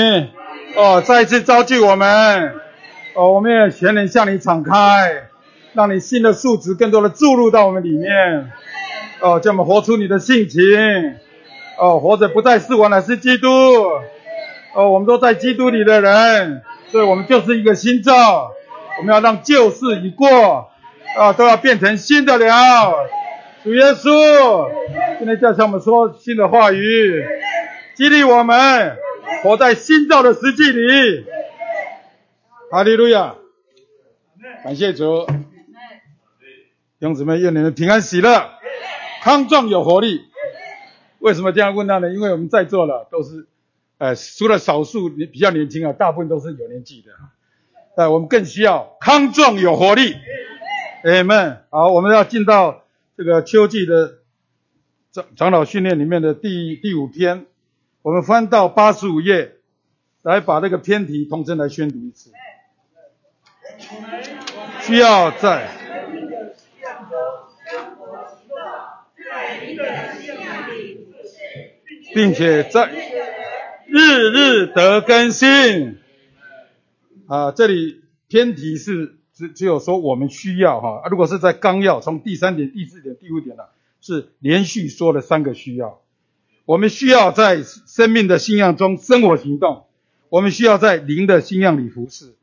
嗯，哦，再次召集我们，哦，我们也全能向你敞开，让你新的数值更多的注入到我们里面，哦，叫我们活出你的性情，哦，活着不再是我，乃是基督，哦，我们都在基督里的人，所以我们就是一个新造，我们要让旧事已过，啊，都要变成新的了。主耶稣，今天叫向我们说新的话语，激励我们。活在新造的实际里。哈利路亚，感谢主，弟兄姊妹，愿你们平安喜乐，康壮有活力。为什么这样问他呢？因为我们在座的都是，呃，除了少数比较年轻啊，大部分都是有年纪的。呃，我们更需要康壮有活力。阿门。好，我们要进到。这个秋季的长长老训练里面的第第五篇，我们翻到八十五页，来把这个篇题同声来宣读一次。需要在，并且在日日得更新。啊，这里篇题是。只只有说我们需要哈，如果是在纲要从第三点、第四点、第五点呢，是连续说了三个需要。我们需要在生命的信仰中生活行动，我们需要在灵的信仰里服侍，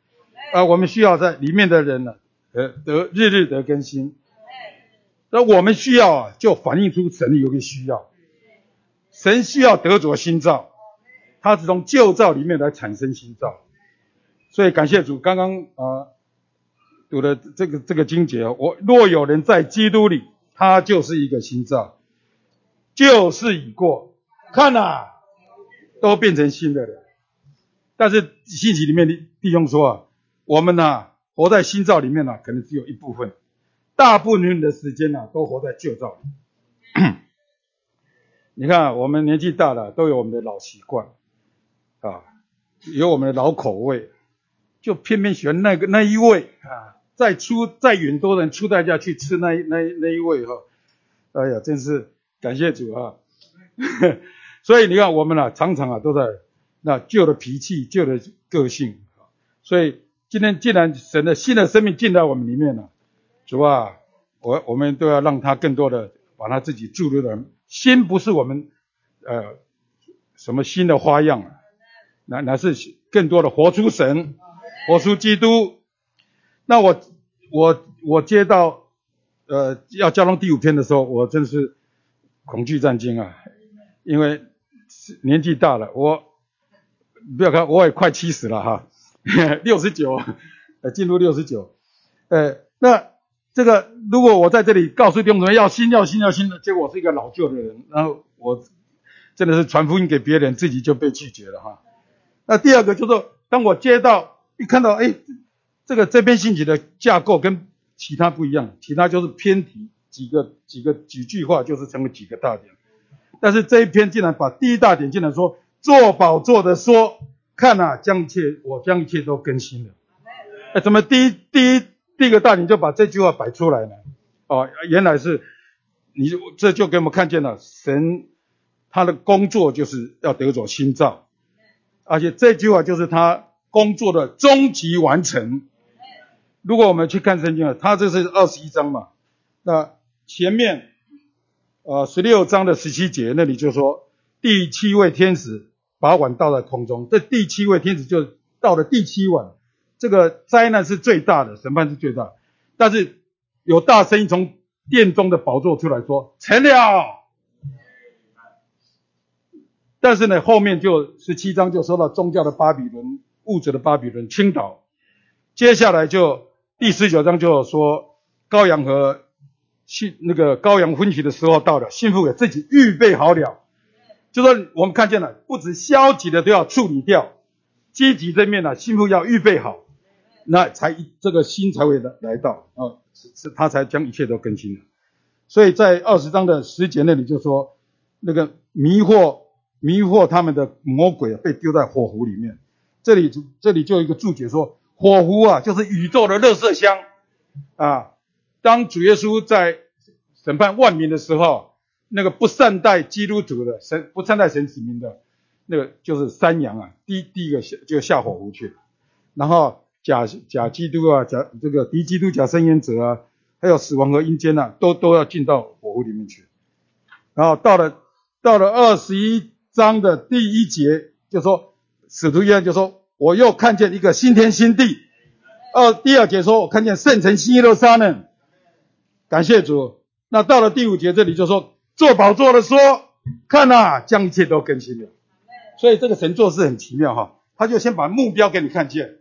啊，我们需要在里面的人呢，呃，得日日得更新。那我们需要啊，就反映出神有个需要，神需要得着新造，他是从旧造里面来产生新造，所以感谢主，刚刚啊。读的这个这个经节，我若有人在基督里，他就是一个新造，旧事已过，看呐，都变成新的了。但是信息里面的弟兄说啊，我们呐活在新造里面呢，可能只有一部分，大部分的时间呢都活在旧造里。你看我们年纪大了，都有我们的老习惯啊，有我们的老口味，就偏偏喜欢那个那一味啊。再出再远多人出代价去吃那那那一位哈，哎呀，真是感谢主啊！所以你看我们啊，常常啊都在那旧的脾气、旧的个性所以今天既然神的新的生命进到我们里面了，主啊，我我们都要让他更多的把他自己注入的心，不是我们呃什么新的花样啊，乃乃是更多的活出神，活出基督。那我我我接到呃要交通第五篇的时候，我真是恐惧战惊啊，因为年纪大了，我不要看我也快七十了哈，六十九，呃进入六十九，呃那这个如果我在这里告诉弟兄们要新要新要新的，结果我是一个老旧的人，然后我真的是传福音给别人，自己就被拒绝了哈。那第二个就是当我接到一看到哎。这个这篇信息的架构跟其他不一样，其他就是偏题几个几个几句话就是成为几个大点，但是这一篇竟然把第一大点竟然说做宝座的说，看啊将一切我将一切都更新了，哎怎么第一第一第一个大点就把这句话摆出来呢？哦原来是你这就给我们看见了神他的工作就是要得着新造，而且这句话就是他工作的终极完成。如果我们去看圣经啊，他这是二十一章嘛，那前面呃十六章的十七节那里就说第七位天使把碗倒在空中，这第七位天使就到了第七碗，这个灾难是最大的，审判是最大，但是有大声音从殿中的宝座出来说成了，但是呢后面就十七章就说到宗教的巴比伦物质的巴比伦倾倒，接下来就。第十九章就说羔羊和幸那个羔羊婚娶的时候到了，幸福给自己预备好了。就说我们看见了，不止消极的都要处理掉，积极这面呢，幸福要预备好，那才这个心才会来来到啊，是是他才将一切都更新了。所以在二十章的十节那里就说，那个迷惑迷惑他们的魔鬼被丢在火湖里面。这里这里就有一个注解说。火湖啊，就是宇宙的乐色箱啊。当主耶稣在审判万民的时候，那个不善待基督徒的神，不善待神子民的，那个就是山羊啊，第第一个下就下火湖去了，然后假假基督啊，假这个敌基督假圣言者啊，还有死亡和阴间呐，都都要进到火湖里面去。然后到了到了二十一章的第一节，就说使徒约翰就说，我又看见一个新天新地。二第二节说，我看见圣城新耶路撒冷，感谢主。那到了第五节这里就说，做宝座的说，看呐，将一切都更新了。所以这个神做事很奇妙哈，他就先把目标给你看见。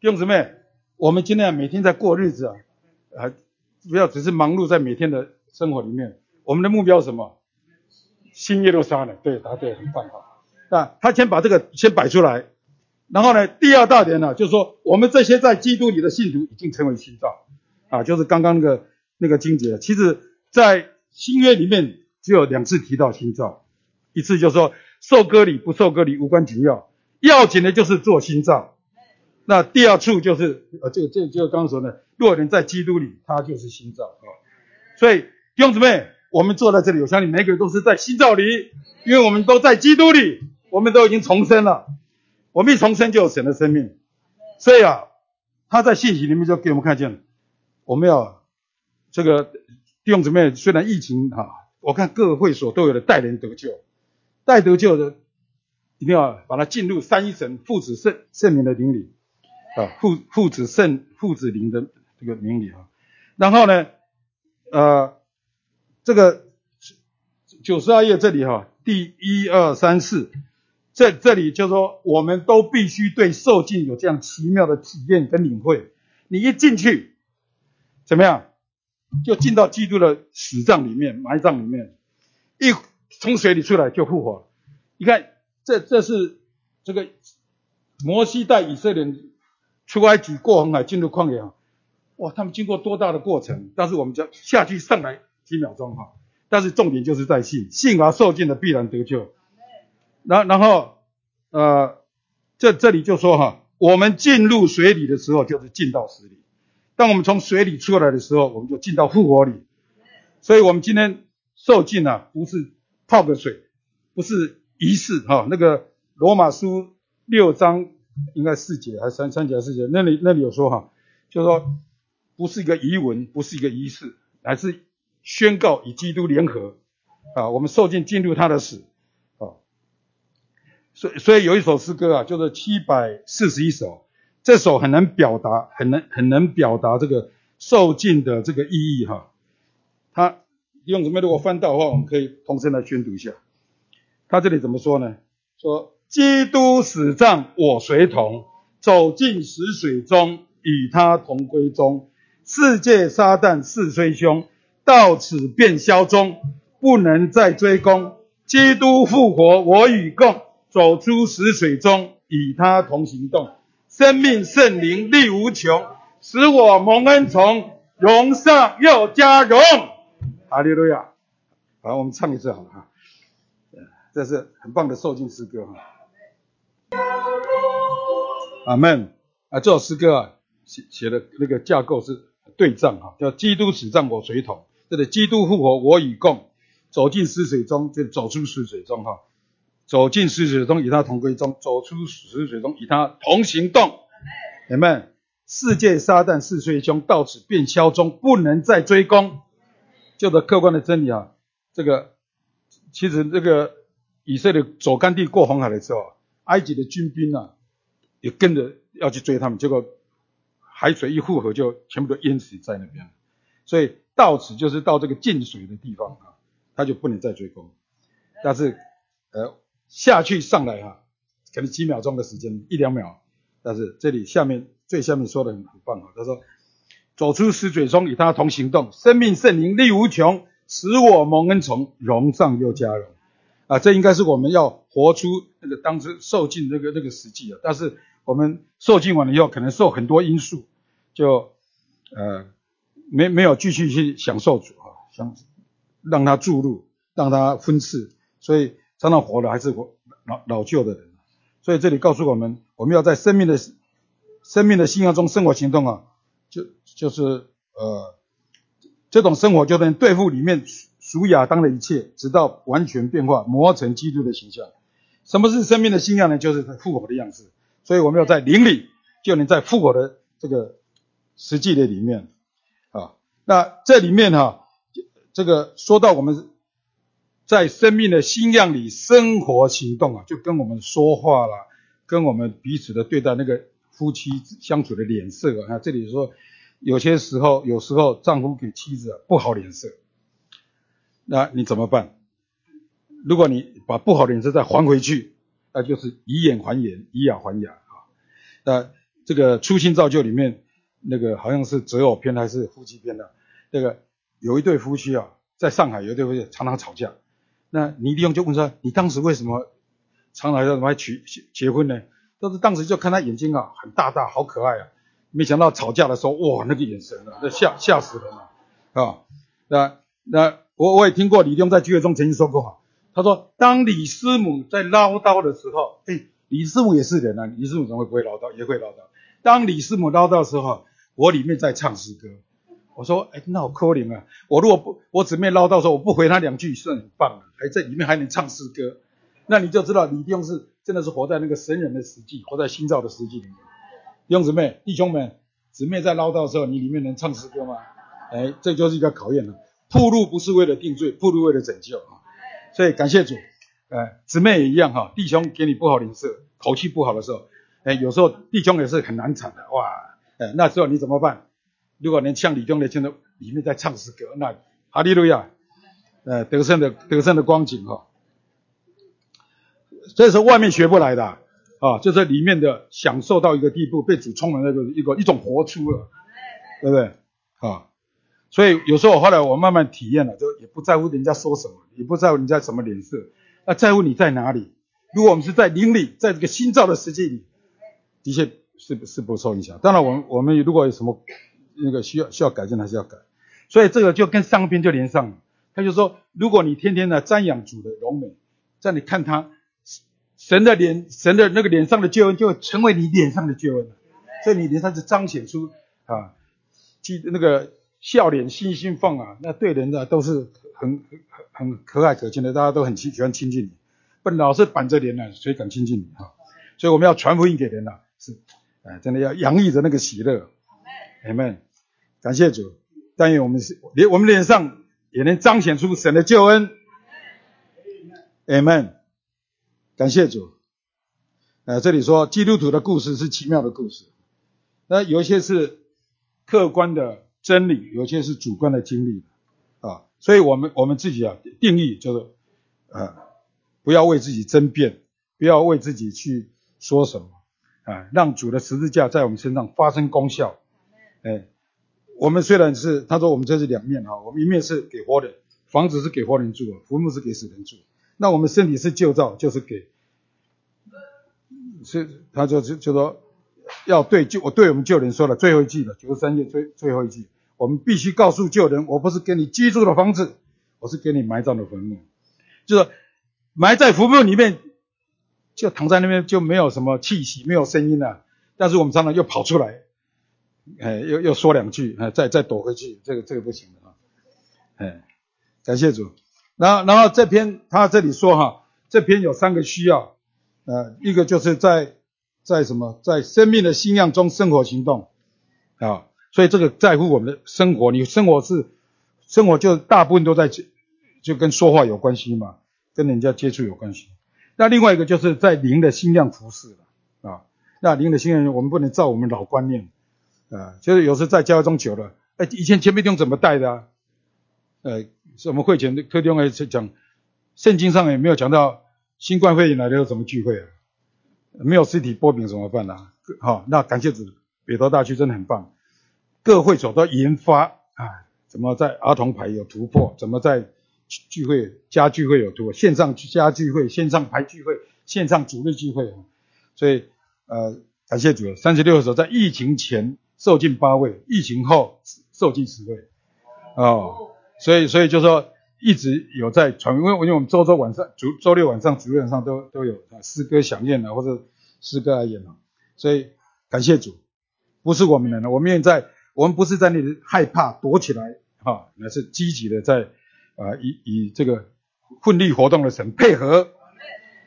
弟兄姊妹，我们今天每天在过日子啊，啊，不要只是忙碌在每天的生活里面。我们的目标是什么？新耶路撒冷，对，答对，很棒哈。那他先把这个先摆出来，然后呢，第二大点呢，就是说我们这些在基督里的信徒已经成为新造啊，就是刚刚那个那个经节。其实，在新约里面只有两次提到新造，一次就是说受割礼不受割礼无关紧要，要紧的就是做新造。那第二处就是呃，这个这个就刚刚说的，若人在基督里，他就是新造啊。所以弟兄姊妹。我们坐在这里，我相信每个人都是在新造里，因为我们都在基督里，我们都已经重生了。我们一重生就有神的生命，所以啊，他在信息里面就给我们看见了，我们要这个弟兄姊妹，虽然疫情哈，我看各会所都有的带人得救，带得救的一定要把它进入三一神父子圣圣灵的灵里啊，父父子圣父子灵的这个灵里啊，然后呢，呃。这个九十二页这里哈，第一二三四，这这里就说，我们都必须对受尽有这样奇妙的体验跟领会。你一进去，怎么样？就进到基督的死葬里面、埋葬里面，一从水里出来就复活了。你看，这这是这个摩西带以色列人出埃及、过红海、进入旷野啊，哇，他们经过多大的过程？但是我们就下去上来。几秒钟哈，但是重点就是在信，信而受尽的必然得救。然然后呃，这这里就说哈，我们进入水里的时候就是进到死里，当我们从水里出来的时候，我们就进到复活里。所以我们今天受尽啊，不是泡个水，不是仪式哈。那个罗马书六章应该四节还是三三节四节，那里那里有说哈，就是说不是一个遗文，不是一个仪式，而是。宣告与基督联合啊，我们受尽进入他的死啊，所以所以有一首诗歌啊，叫做七百四十一首，这首很能表达，很能很能表达这个受尽的这个意义哈。他用什么？如果翻到的话，我们可以同声来宣读一下。他这里怎么说呢？说基督死葬我随同，走进死水中，与他同归中。世界撒旦是虽凶。到此便消终，不能再追攻。基督复活，我与共，走出死水中，与他同行动。生命圣灵力无穷，使我蒙恩宠，荣上又加荣。哈利路亚！好，我们唱一次好了哈。这是很棒的受敬诗歌哈。阿门。啊，这首诗歌啊，写写的那个架构是对仗哈，叫基督死葬我随同。这里基督复活，我与共走进死水中，就走出死水中哈，走进死水中与他同归中，走出死水中与他同行动。你们世界撒旦是虽凶，到此便消终，不能再追攻。就的客观的真理啊，这个其实这个以色列走干地过红海的时候，埃及的军兵啊也跟着要去追他们，结果海水一复合，就全部都淹死在那边。所以。到此就是到这个进水的地方啊，他就不能再追攻。但是，呃，下去上来哈，可能几秒钟的时间，一两秒。但是这里下面最下面说的很很棒啊，他说：“走出死水中，与他同行动，生命圣灵力无穷，使我蒙恩宠，荣上又加荣。”啊，这应该是我们要活出那个当时受尽那个那个实际啊。但是我们受尽完了以后，可能受很多因素，就呃。没没有继续去享受主啊，想让他注入，让他分赐，所以常常活的还是活老老旧的人。所以这里告诉我们，我们要在生命的生命的信仰中生活行动啊，就就是呃这种生活就能对付里面属亚当的一切，直到完全变化磨成基督的形象。什么是生命的信仰呢？就是复活的样式。所以我们要在灵里，就能在复活的这个实际的里面啊。那这里面哈，这个说到我们在生命的信仰里生活行动啊，就跟我们说话啦，跟我们彼此的对待那个夫妻相处的脸色啊。这里说有些时候，有时候丈夫给妻子不好脸色，那你怎么办？如果你把不好的脸色再还回去，那就是以眼还眼，以牙还牙啊。那这个初心造就里面那个好像是择偶篇还是夫妻篇的，那个有一对夫妻啊，在上海有一对夫妻常常吵架。那倪立用就问说：“你当时为什么常常要怎么娶结婚呢？”但是当时就看他眼睛啊，很大大，好可爱啊。没想到吵架的时候，哇，那个眼神啊，那吓吓死人了啊。那那我我也听过李立用在聚会中曾经说过哈。他说：“当李师母在唠叨的时候，哎，李师母也是人啊，李师母怎么会不会唠叨？也会唠叨。当李师母唠叨的时候，我里面在唱诗歌。我说：哎，那好可怜啊！我如果不，我姊妹唠叨的时候，我不回她两句，算很棒了，还在里面还能唱诗歌。那你就知道你弟兄是真的是活在那个神人的实际，活在心造的实际里面。弟兄姊妹、弟兄们，姊妹在唠叨的时候，你里面能唱诗歌吗？哎，这就是一个考验了。铺路不是为了定罪，铺路为了拯救啊。”所以感谢主，呃，姊妹也一样哈，弟兄给你不好脸色，口气不好的时候，哎，有时候弟兄也是很难产的，哇，哎，那时候你怎么办？如果能像李兄的现在里面在唱诗歌，那哈利路亚，呃，得胜的得胜的光景哈，这是外面学不来的啊，就是里面的享受到一个地步，被主充满那个一个一种活出了，对不对？啊。所以有时候后来我慢慢体验了，就也不在乎人家说什么，也不在乎人家什么脸色，那在乎你在哪里。如果我们是在灵里，在这个新造的世界里，的确是是不受影响。当然，我们我们如果有什么那个需要需要改进，还是要改。所以这个就跟上边就连上了。他就说，如果你天天的瞻仰主的荣美，在你看他神的脸，神的那个脸上的救恩，就成为你脸上的救恩了。所以你脸上就彰显出啊，记那个。笑脸欣欣放啊，那对人的都是很很很可爱可亲的，大家都很喜喜欢亲近你。不老是板着脸呢，谁敢亲近你哈？所以我们要传福音给人呐，是，哎，真的要洋溢着那个喜乐。Amen，感谢主，但愿我们是脸，我们脸上也能彰显出神的救恩。Amen，感谢主。呃，这里说基督徒的故事是奇妙的故事，那有些是客观的。真理有些是主观的经历啊，所以我们我们自己啊定义就是，呃，不要为自己争辩，不要为自己去说什么啊，让主的十字架在我们身上发生功效。哎，我们虽然是他说我们这是两面啊，我们一面是给活人，房子是给活人住的，坟墓是给死人住。那我们身体是旧造，就是给，是他就就就说。要对救我对我们旧人说了最后一句了，九十三页最最后一句，我们必须告诉旧人，我不是给你居住的房子，我是给你埋葬的坟墓，就是埋在坟墓里面，就躺在那边就没有什么气息，没有声音了。但是我们常常又跑出来，哎，又又说两句，哎，再再躲回去，这个这个不行的啊，哎，感谢主。然后然后这篇他这里说哈，这篇有三个需要，呃，一个就是在。在什么？在生命的信仰中生活行动啊，所以这个在乎我们的生活。你生活是生活，就大部分都在就跟说话有关系嘛，跟人家接触有关系。那另外一个就是在灵的信仰服饰了啊。那灵的信仰，我们不能照我们老观念啊，就是有时在教会中久了，哎，以前前辈兄怎么带的啊？呃，什么会前的特定会讲，圣经上也没有讲到新冠肺炎来的时候怎么聚会啊？没有实体波饼怎么办呢？好，那感谢主，北投大区真的很棒。各会所都研发啊，怎么在儿童牌有突破？怎么在聚会加聚会有突破？线上加聚会，线上排聚会，线上主日聚会。所以呃，感谢主，三十六所在疫情前受尽八位，疫情后受尽十位。哦，所以所以就说。一直有在传，因为因为我们周周晚上、周周六晚上、主日晚上都都有诗歌响宴啊，或者诗歌来演啊，所以感谢主，不是我们人了，我们现在我们不是在那里害怕躲起来哈，而是积极的在啊以以这个奋力活动的神配合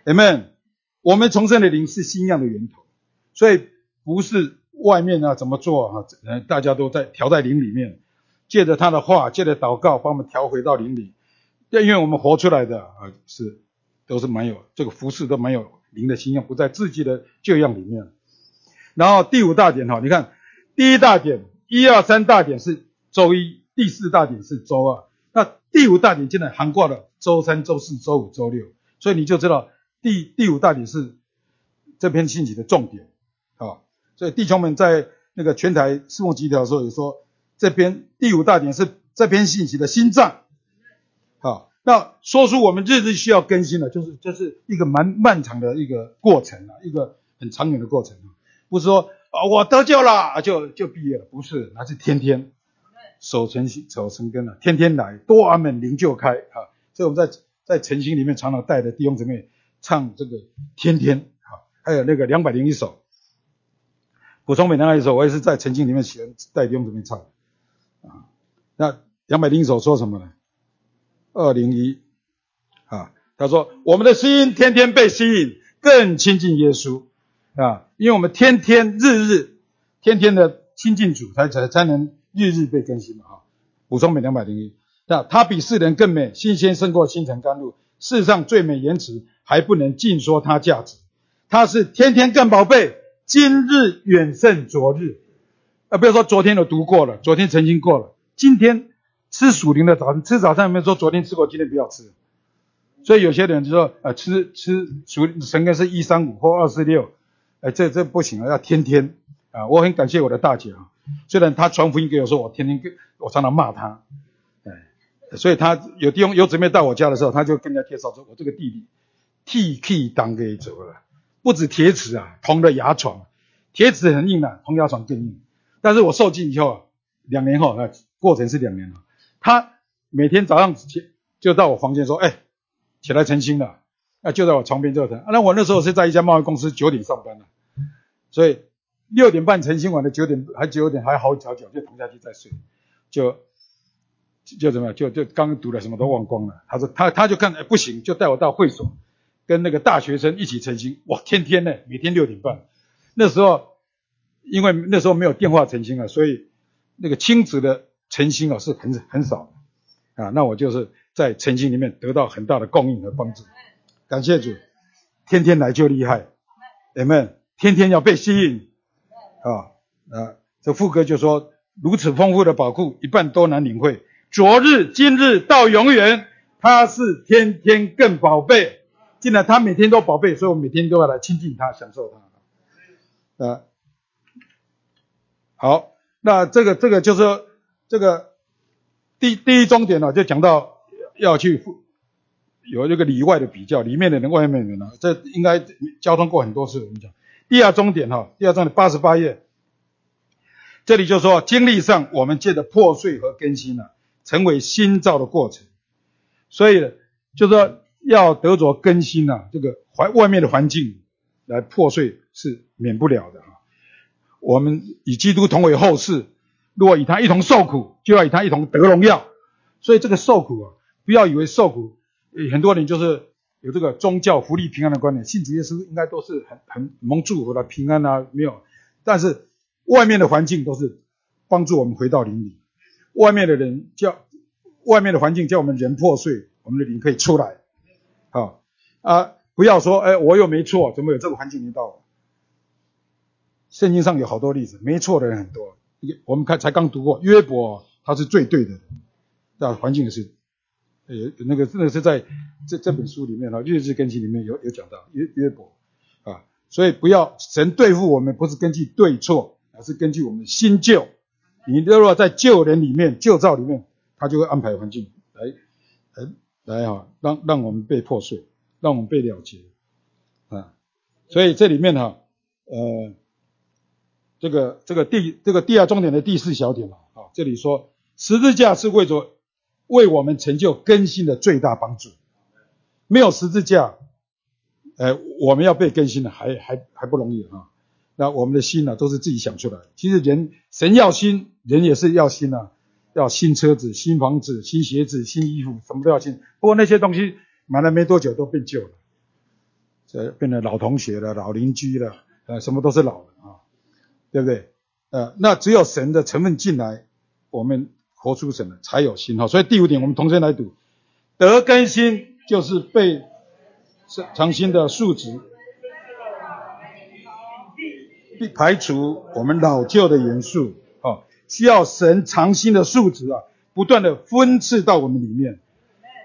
，Amen，我们重生的灵是信仰的源头，所以不是外面啊怎么做啊，呃，大家都在调在灵里面，借着他的话，借着祷告，把我们调回到灵里。因为我们活出来的啊是都是蛮有这个服饰都蛮有灵的信仰，不在自己的旧样里面。然后第五大点哈，你看第一大点一二三大点是周一，第四大点是周二，那第五大点现在涵盖了周三、周四周五、周六，所以你就知道第第五大点是这篇信息的重点啊。所以弟兄们在那个全台侍奉集条的时候也说，这篇第五大点是这篇信息的心脏。好，那说出我们日日需要更新的，就是这是一个蛮漫长的一个过程啊，一个很长远的过程啊。不是说啊，我得救了就就毕业了，不是，那是天天守成心守成根了，天天来多阿门灵就开啊。所以我们在在诚心里面常常带着弟兄姊妹唱这个天天啊，还有那个两百零一首，补充每那一首，我也是在曾经里面喜欢带弟兄姊妹唱啊。那两百零一首说什么呢？二零一啊，他说我们的心天天被吸引，更亲近耶稣。啊，因为我们天天日日天天的亲近主，才才才能日日被更新嘛哈。补充美两百零一，那它比世人更美，新鲜胜过星辰甘露。世上最美言辞还不能尽说它价值，它是天天更宝贝，今日远胜昨日。啊，不要说昨天都读过了，昨天曾经过了，今天吃属灵的早餐，吃早餐有没有说昨天吃过，今天不要吃？所以有些人就说，啊，吃吃属神根是一三五或二四六。哎，这这不行啊，要天天啊！我很感谢我的大姐啊，虽然她传福音给我说，我天天跟我常常骂她，哎，所以她有弟兄有姊妹到我家的时候，她就跟人家介绍说，我这个弟弟 T K 当给走了，不止铁齿啊，铜的牙床，铁齿很硬啊，铜牙床更硬。但是我受尽以后，两年后啊，过程是两年了，他每天早上起就到我房间说，哎，起来晨星了。啊，就在我床边这层。那我那时候是在一家贸易公司，九点上班的，所以六点半晨星完的九点还九点还好脚脚就躺下去再睡，就就怎么样，就就刚读了什么都忘光了。他说他他就看不行，就带我到会所，跟那个大学生一起晨星。哇，天天呢，每天六点半。那时候因为那时候没有电话晨星啊，所以那个亲子的晨星啊是很很少啊。那我就是在晨星里面得到很大的供应和帮助。感谢主，天天来就厉害，人们天天要被吸引啊啊！这副歌就说如此丰富的宝库，一半都难领会。昨日、今日到永远，他是天天更宝贝。既然他每天都宝贝，所以我每天都要来亲近他，享受他啊。好，那这个这个就是这个第第一终点呢，就讲到要去。有这个里外的比较，里面的人、外面的人呢，这应该交通过很多次。我们讲第二终点哈，第二章的八十八页，这里就说经历上我们借着破碎和更新呢，成为新造的过程。所以就说要得着更新呢，这个环外面的环境来破碎是免不了的啊。我们与基督同为后世，如果与他一同受苦，就要与他一同得荣耀。所以这个受苦啊，不要以为受苦。很多人就是有这个宗教福利平安的观念，信主耶稣应该都是很很蒙祝福的平安啊，没有。但是外面的环境都是帮助我们回到灵里，外面的人叫外面的环境叫我们人破碎，我们的灵可以出来。啊，不要说哎，我又没错，怎么有这个环境领导我？圣经上有好多例子，没错的人很多。我们看才刚读过约伯，他是最对的，那环境也是。呃那个真的是在这这本书里面啊，日志更新里面有有讲到约约伯啊，所以不要神对付我们不是根据对错，而是根据我们新旧。你如果在旧人里面、旧造里面，他就会安排环境来来来啊，让让我们被破碎，让我们被了结啊。所以这里面哈，呃，这个这个第这个第二重点的第四小点了啊，这里说十字架是为着。为我们成就更新的最大帮助，没有十字架，呃，我们要被更新的还还还不容易啊。那我们的心呢，都是自己想出来。其实人神要新，人也是要新啊，要新车子、新房子、新鞋子、新衣服，什么都要新。不过那些东西买了没多久都变旧了，这变成老同学了、老邻居了，呃，什么都是老的啊，对不对？呃，那只有神的成分进来，我们活出神了，才有心哈。所以第五点，我们同声来读：得更新就是被长新的数值，排除我们老旧的元素啊，需要神长新的数值啊，不断的分赐到我们里面。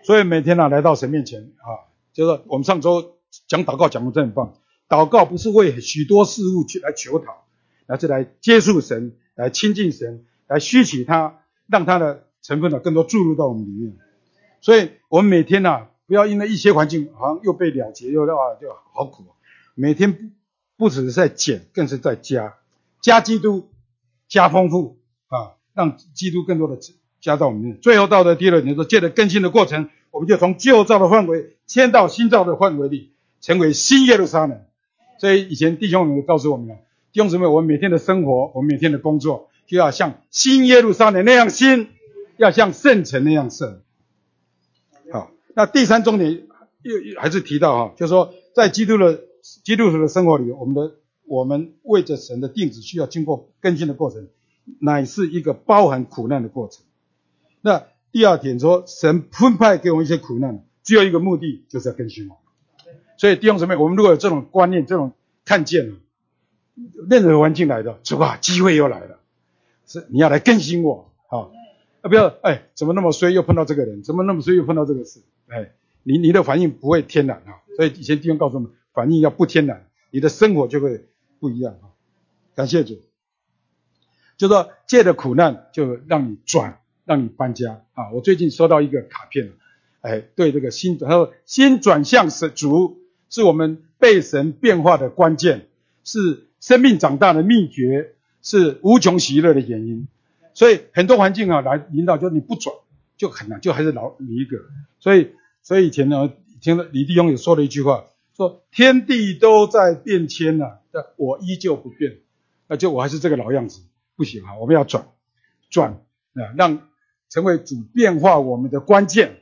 所以每天呢，来到神面前啊，就是我们上周讲祷告讲的真很棒。祷告不是为许多事物去来求讨，而是来接触神，来亲近神，来吸取他，让他的成分呢更多注入到我们里面。所以我们每天呢，不要因为一些环境好像又被了结，又啊就好苦。每天不只是在减，更是在加，加基督，加丰富啊，让基督更多的加到我们里面。最后到的第二点说，借着更新的过程。我们就从旧造的范围迁到新造的范围里，成为新耶路撒冷。所以以前弟兄们告诉我们了，弟兄姊妹，我们每天的生活，我们每天的工作，就要像新耶路撒冷那样新，要像圣城那样圣。好，那第三重点又还是提到哈，就是说在基督的基督徒的生活里，我们的我们为着神的定旨，需要经过更新的过程，乃是一个包含苦难的过程。那。第二点说，神分派给我们一些苦难，只有一个目的，就是要更新我所以弟兄姊妹，我们如果有这种观念、这种看见了任何环境来的，是吧？机会又来了，是你要来更新我啊！啊，不要哎，怎么那么衰，又碰到这个人？怎么那么衰，又碰到这个事？哎，你你的反应不会天然啊！所以以前弟兄告诉我们，反应要不天然，你的生活就会不一样啊！感谢主，就说借着苦难，就让你转。让你搬家啊！我最近收到一个卡片哎，对这个心，他说心转向神主是我们被神变化的关键，是生命长大的秘诀，是无穷喜乐的原因。所以很多环境啊来引导，就你不转就很难，就还是老你一个。所以，所以以前呢，听了李弟兄也说了一句话，说天地都在变迁呐，但我依旧不变，那就我还是这个老样子，不行啊！我们要转转啊，让。成为主变化我们的关键，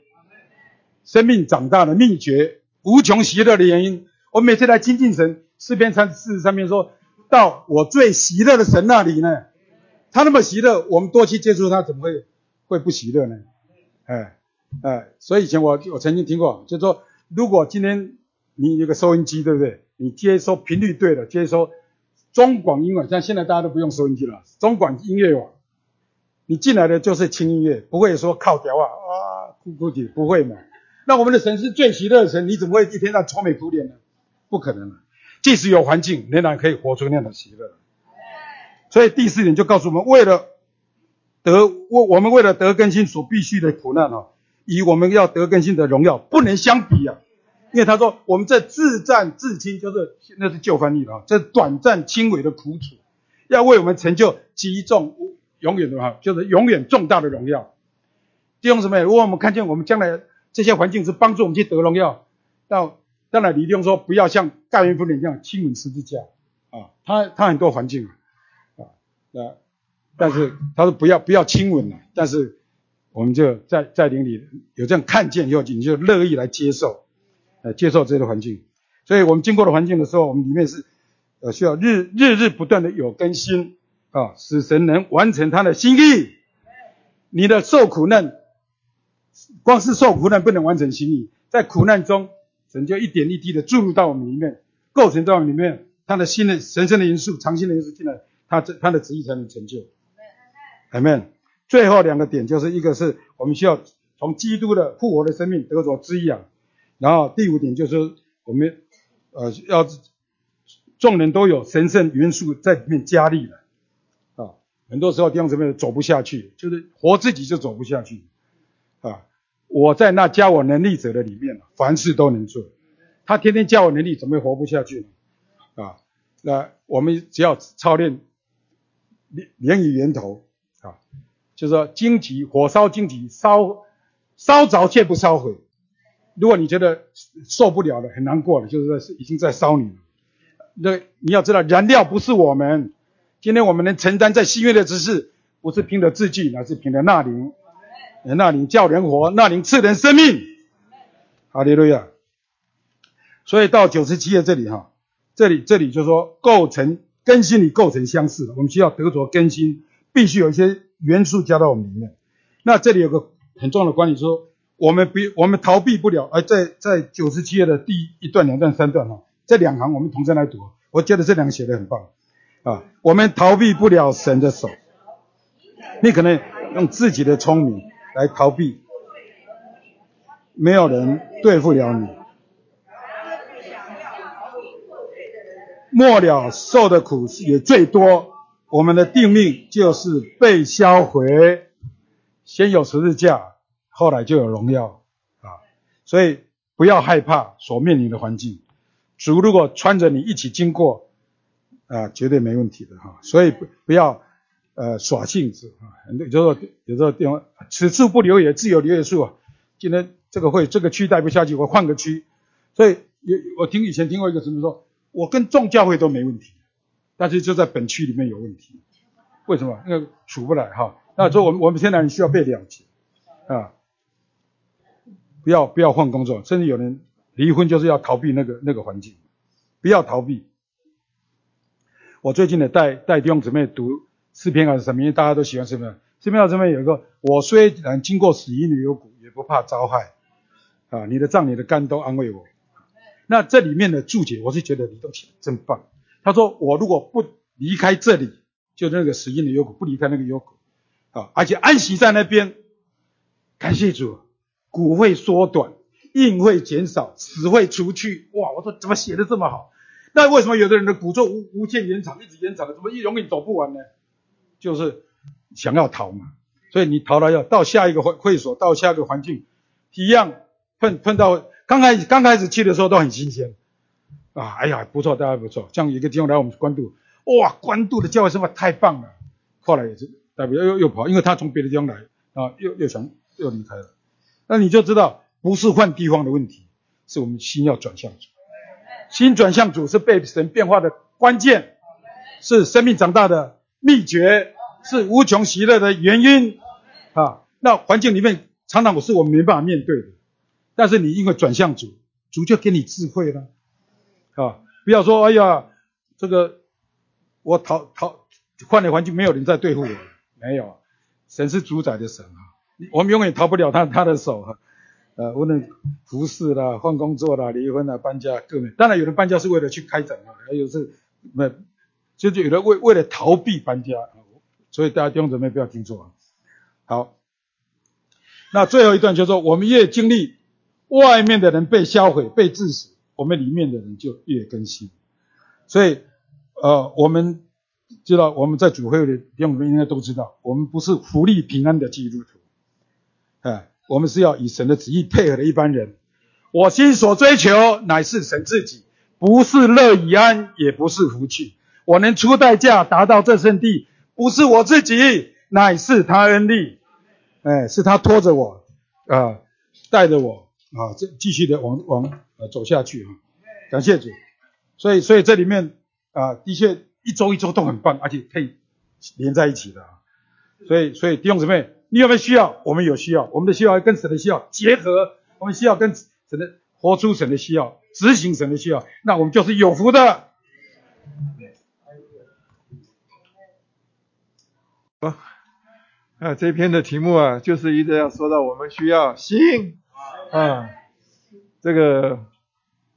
生命长大的秘诀，无穷喜乐的原因。我每次来亲近神，四篇三四十三篇说到我最喜乐的神那里呢，他那么喜乐，我们多去接触他，怎么会会不喜乐呢？哎哎，所以以前我我曾经听过，就说如果今天你有个收音机，对不对？你接收频率对了，接收中广音乐，像现在大家都不用收音机了，中广音乐网。你进来的就是轻音乐，不会说靠调啊啊，哭哭啼，不会嘛？那我们的神是最喜乐的神，你怎么会一天到愁眉苦脸呢？不可能啊！即使有环境，仍然可以活出那样的喜乐。所以第四点就告诉我们，为了得我我们为了得更新所必须的苦难啊，与我们要得更新的荣耀不能相比啊！因为他说我们这自战自轻，就是那是旧翻译了啊，这短暂轻微的苦楚，要为我们成就极重。永远的哈，就是永远重大的荣耀。弟兄姊妹，如果我们看见我们将来这些环境是帮助我们去得荣耀，到当然你弟兄说不要像盖恩夫人这样亲吻十字架啊，他他很多环境啊啊，但是他说不要不要亲吻了，但是我们就在在灵里有这样看见以后，你就乐意来接受，呃接受这些环境。所以我们经过的环境的时候，我们里面是呃需要日日日不断的有更新。啊，使神能完成他的心意。你的受苦难，光是受苦难不能完成心意，在苦难中，神就一点一滴的注入到我们里面，构成到里面，他的新的神圣的因素、长新的因素进来，他这他的旨意才能成就。Amen。最后两个点就是一个是我们需要从基督的复活的生命得着滋养，然后第五点就是我们呃要众人都有神圣元素在里面加力了。很多时候弟兄姊妹走不下去，就是活自己就走不下去啊！我在那加我能力者的里面，凡事都能做。他天天加我能力，怎么会活不下去呢？啊，那我们只要操练连连于源头啊，就是说荆棘火烧荆棘，烧烧着却不烧毁。如果你觉得受不了了，很难过了，就是在已经在烧你了。那你要知道，燃料不是我们。今天我们能承担在新约的知识，不是凭着字句，乃是凭着那灵。那灵叫人活，那灵赐人生命。哈利路亚。所以到九十七页这里哈，这里这里就说构成更新与构成相似的，我们需要得着更新，必须有一些元素加到我们里面。那这里有个很重要的观点，说我们不我们逃避不了，而在在九十七页的第一段、两段、三段哈，这两行我们同声来读，我觉得这两个写的很棒啊，我们逃避不了神的手，你可能用自己的聪明来逃避，没有人对付了你。末了受的苦也最多，我们的定命就是被销毁，先有十字架，后来就有荣耀啊！所以不要害怕所面临的环境，主如果穿着你一起经过啊，绝对没问题的哈！所以不不要呃耍性子啊！有时候有时候电话，此处不留爷，自有留爷处啊！今天这个会这个区待不下去，我换个区。所以有我听以前听过一个什么说。我跟众教会都没问题，但是就在本区里面有问题，为什么？那个处不来哈。那说我们我们现在人需要被了解啊，不要不要换工作，甚至有人离婚就是要逃避那个那个环境，不要逃避。我最近的带带弟兄姊妹读诗篇还是什么？因为大家都喜欢诗篇。诗篇这边有一个，我虽然经过死荫的幽谷，也不怕遭害啊。你的脏你的肝都安慰我。那这里面的注解，我是觉得李东写的真棒。他说：“我如果不离开这里，就那个死荫的幽谷，不离开那个幽谷，啊，而且安息在那边，感谢主，骨会缩短，硬会减少，死会除去。哇！我说怎么写的这么好？那为什么有的人的骨座无无限延长，一直延长的，怎么一永远走不完呢？就是想要逃嘛。所以你逃了要到下一个会会所，到下一个环境，一样碰碰到。”刚开始刚开始去的时候都很新鲜，啊，哎呀不错，大家不错，这样一个地方来我们关渡，哇，关渡的教会生活太棒了。后来也是代表又又跑，因为他从别的地方来啊，又又想又离开了。那你就知道，不是换地方的问题，是我们心要转向，心转向主是被神变化的关键，是生命长大的秘诀，是无穷喜乐的原因啊。那环境里面常常我是我没办法面对的。但是你因为转向主，主就给你智慧了，啊，不要说哎呀，这个我逃逃换了环境，没有人在对付我，没有，神是主宰的神啊，我们永远逃不了他他的手啊，呃，无论服侍啦、换工作啦、离婚啦、搬家各面，当然有的搬家是为了去开展啊，还有是没，就就有的为为了逃避搬家，所以大家弟兄姊妹不要听错啊，好，那最后一段就说我们越经历。外面的人被销毁、被致死，我们里面的人就越更新。所以，呃，我们知道我们在主会的弟兄们应该都知道，我们不是福利平安的基督徒，哎，我们是要以神的旨意配合的一般人。我心所追求乃是神自己，不是乐以安，也不是福气。我能出代价达到这圣地，不是我自己，乃是他恩力，哎，是他拖着我，啊，带着我。啊，这继续的往往呃走下去啊，感谢主，所以所以这里面啊的确一周一周都很棒，而且可以连在一起的，所以所以弟兄姊妹，你有没有需要？我们有需要，我们的需要跟神的需要结合，我们需要跟神的活出神的需要，执行神的需要，那我们就是有福的。好，啊这篇的题目啊，就是一直要说到我们需要心。啊，这个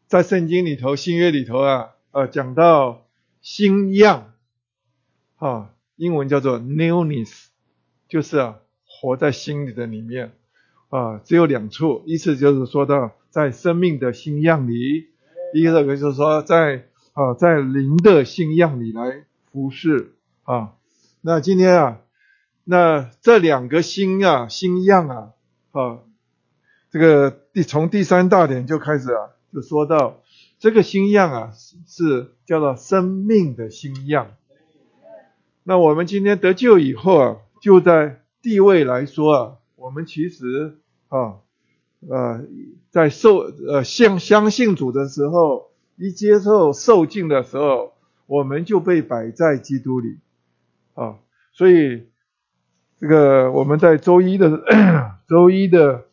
在圣经里头、新约里头啊，呃，讲到新样，啊，英文叫做 newness，就是啊，活在心里的里面，啊，只有两处，一次就是说到在生命的新样里，第二个就是说在啊，在灵的新样里来服侍啊。那今天啊，那这两个新啊，新样啊，啊。这个第从第三大点就开始啊，就说到这个新样啊，是叫做生命的新样。那我们今天得救以后啊，就在地位来说啊，我们其实啊，呃，在受呃相相信主的时候，一接受受敬的时候，我们就被摆在基督里啊。所以这个我们在周一的 周一的。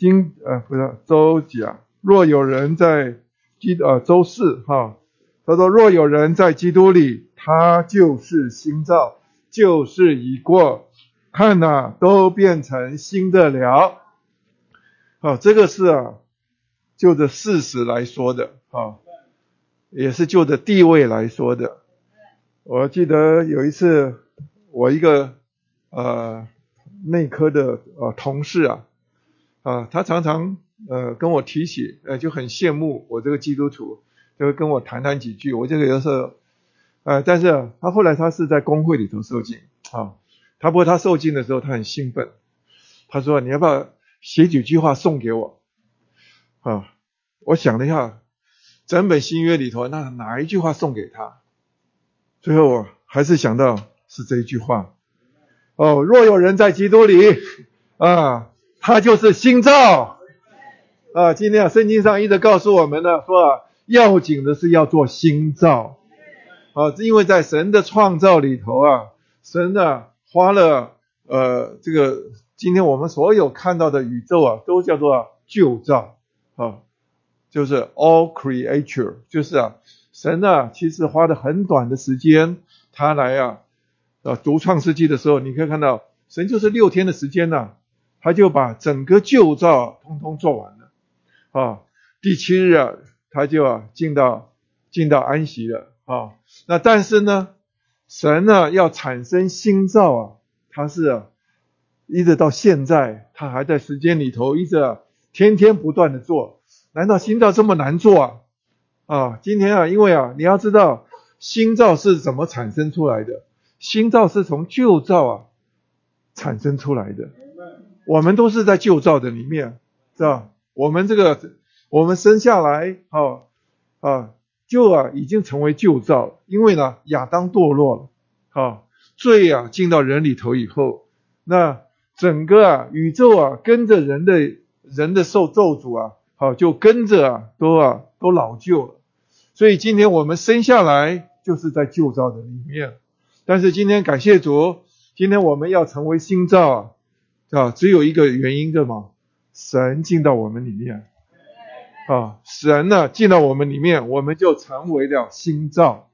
经呃不是周讲，若有人在基呃周四哈，他说若有人在基督里，他就是新造，就是已过，看呐、都变成新的了。好、这个是啊，就着事实来说的啊，也是就着地位来说的。我记得有一次，我一个呃内科的呃同事啊，啊，他常常呃跟我提起，呃就很羡慕我这个基督徒，就会跟我谈谈几句。我这个有时候，呃，但是他后来他是在工会里头受浸啊，他不过他受浸的时候他很兴奋，他说你要不要写几句话送给我？啊，我想了一下，整本新约里头那哪一句话送给他？最后我还是想到是这一句话。哦，若有人在基督里，啊，他就是新造。啊，今天啊，圣经上一直告诉我们呢，说啊，要紧的是要做新造。啊，因为在神的创造里头啊，神呢花了呃这个今天我们所有看到的宇宙啊，都叫做旧造啊，就是 all creature，就是啊，神呢其实花了很短的时间，他来啊。啊，读创世纪的时候，你可以看到，神就是六天的时间呢、他就把整个旧造通通做完了。啊，第七日啊，他就啊进到进到安息了。啊，那但是呢，神呢要产生新造啊，他是啊，一直到现在，他还在时间里头一直啊天天不断的做。难道新造这么难做啊？啊，今天啊，因为啊，你要知道新造是怎么产生出来的。新造是从旧造啊产生出来的，我们都是在旧造的里面，是吧？我们这个我们生下来，哦啊，就啊已经成为旧造了，因为呢亚当堕落了，啊罪啊进到人里头以后，那整个啊宇宙啊跟着人的人的受咒诅啊，好就跟着啊都啊都老旧了，所以今天我们生下来就是在旧造的里面。但是今天感谢主，今天我们要成为新造啊，啊，只有一个原因的嘛，神进到我们里面，啊，神呢进到我们里面，我们就成为了新造。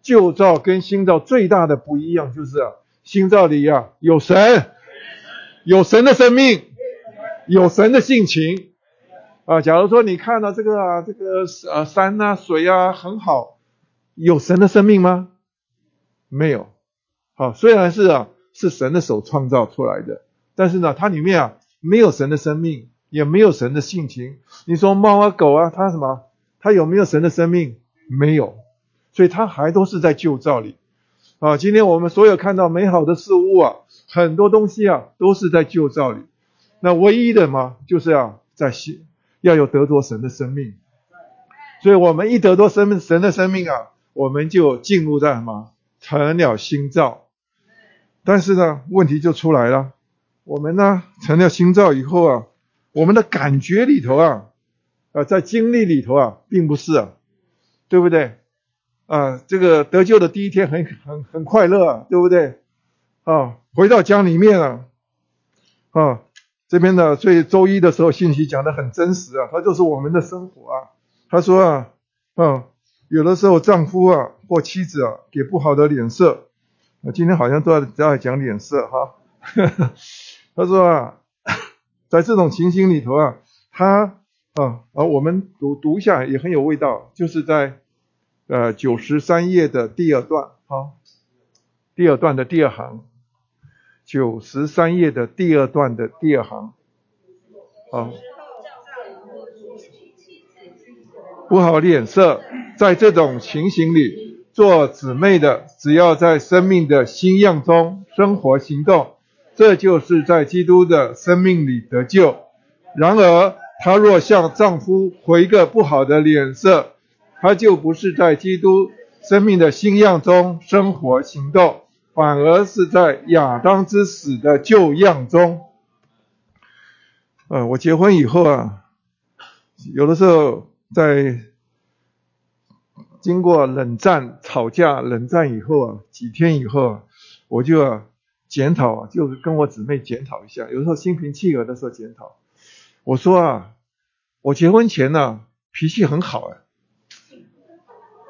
旧造跟新造最大的不一样就是啊，新造里啊有神，有神的生命，有神的性情啊。假如说你看到这个啊，这个啊山啊水啊很好，有神的生命吗？没有，好，虽然是啊，是神的手创造出来的，但是呢，它里面啊没有神的生命，也没有神的性情。你说猫啊狗啊，它什么？它有没有神的生命？没有，所以它还都是在旧造里啊。今天我们所有看到美好的事物啊，很多东西啊都是在旧造里。那唯一的嘛，就是要在新要有得着神的生命。所以我们一得着生命神的生命啊，我们就进入在什么？成了新造，但是呢，问题就出来了。我们呢，成了新造以后啊，我们的感觉里头啊，啊，在经历里头啊，并不是啊，对不对？啊，这个得救的第一天很很很快乐啊，对不对？啊，回到家里面啊，啊，这边的所以周一的时候信息讲的很真实啊，它就是我们的生活啊。他说啊，嗯。有的时候丈夫啊或妻子啊给不好的脸色，啊今天好像都要都要讲脸色哈。他说啊，在这种情形里头啊，他啊啊我们读读一下也很有味道，就是在呃九十三页的第二段啊，第二段的第二行，九十三页的第二段的第二行，啊。不好脸色，在这种情形里，做姊妹的只要在生命的新样中生活行动，这就是在基督的生命里得救。然而，她若向丈夫回个不好的脸色，她就不是在基督生命的新样中生活行动，反而是在亚当之死的旧样中。呃，我结婚以后啊，有的时候。在经过冷战、吵架、冷战以后啊，几天以后啊，我就啊检讨啊，就跟我姊妹检讨一下。有时候心平气和的时候检讨，我说啊，我结婚前呢脾气很好啊，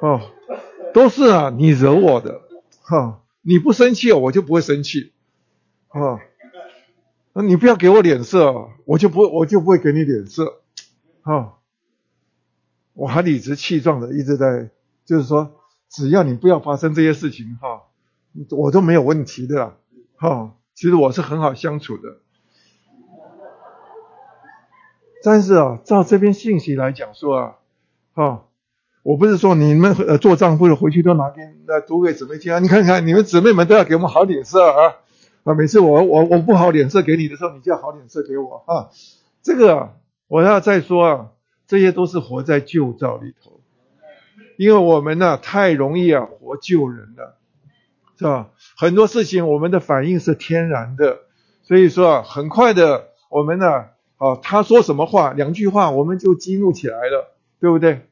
哦，都是啊你惹我的，哈，你不生气我就不会生气，啊，你不要给我脸色，我就不我就不会给你脸色，啊，我还理直气壮的一直在，就是说，只要你不要发生这些事情，哈，我都没有问题的啦，哈，其实我是很好相处的。但是啊，照这篇信息来讲说啊，啊，我不是说你们呃做丈夫的回去都拿给那读给姊妹听啊，你看看你们姊妹们都要给我们好脸色啊啊，每次我我我不好脸色给你的时候，你就要好脸色给我啊。这个我要再说啊，这些都是活在旧照里头，因为我们呢太容易啊活旧人了，是吧？很多事情我们的反应是天然的，所以说啊，很快的我们呢。啊，他说什么话，两句话我们就激怒起来了，对不对？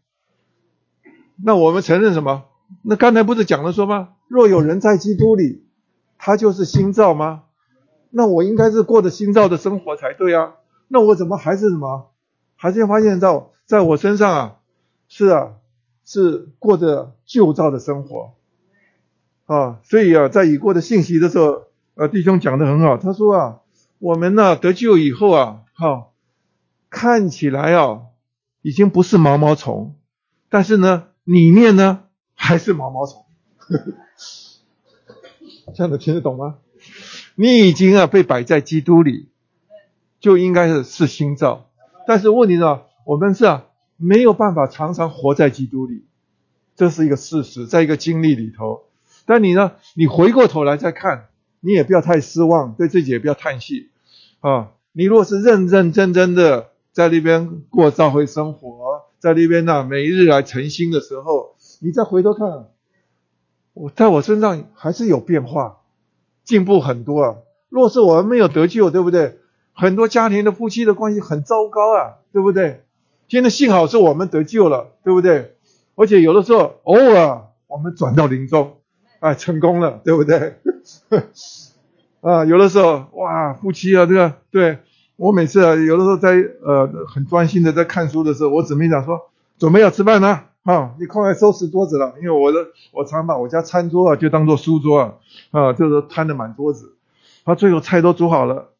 那我们承认什么？那刚才不是讲了说吗？若有人在基督里，他就是新造吗？那我应该是过着新造的生活才对啊。那我怎么还是什么？还是发现到在我身上啊，是啊，是过着旧造的生活啊。所以啊，在已过的信息的时候，呃，弟兄讲的很好，他说啊，我们呢得救以后啊。哈，看起来啊，已经不是毛毛虫，但是呢，里面呢还是毛毛虫。这样子听得懂吗？你已经啊被摆在基督里，就应该是是新造。但是问题呢，我们是啊没有办法常常活在基督里，这是一个事实，在一个经历里头。但你呢，你回过头来再看，你也不要太失望，对自己也不要叹气啊。你如果是认认真真的在那边过教会生活，在那边呢每一日来诚心的时候，你再回头看，我在我身上还是有变化，进步很多啊。若是我们没有得救，对不对？很多家庭的夫妻的关系很糟糕啊，对不对？现在幸好是我们得救了，对不对？而且有的时候偶尔我们转到林中，哎，成功了，对不对？啊，有的时候哇，夫妻啊，这个对我每次啊，有的时候在呃很专心的在看书的时候，我姊妹讲说准备要吃饭了啊，你快来收拾桌子了，因为我的我常把我家餐桌啊就当做书桌啊啊，就是摊的满桌子，他最后菜都煮好了，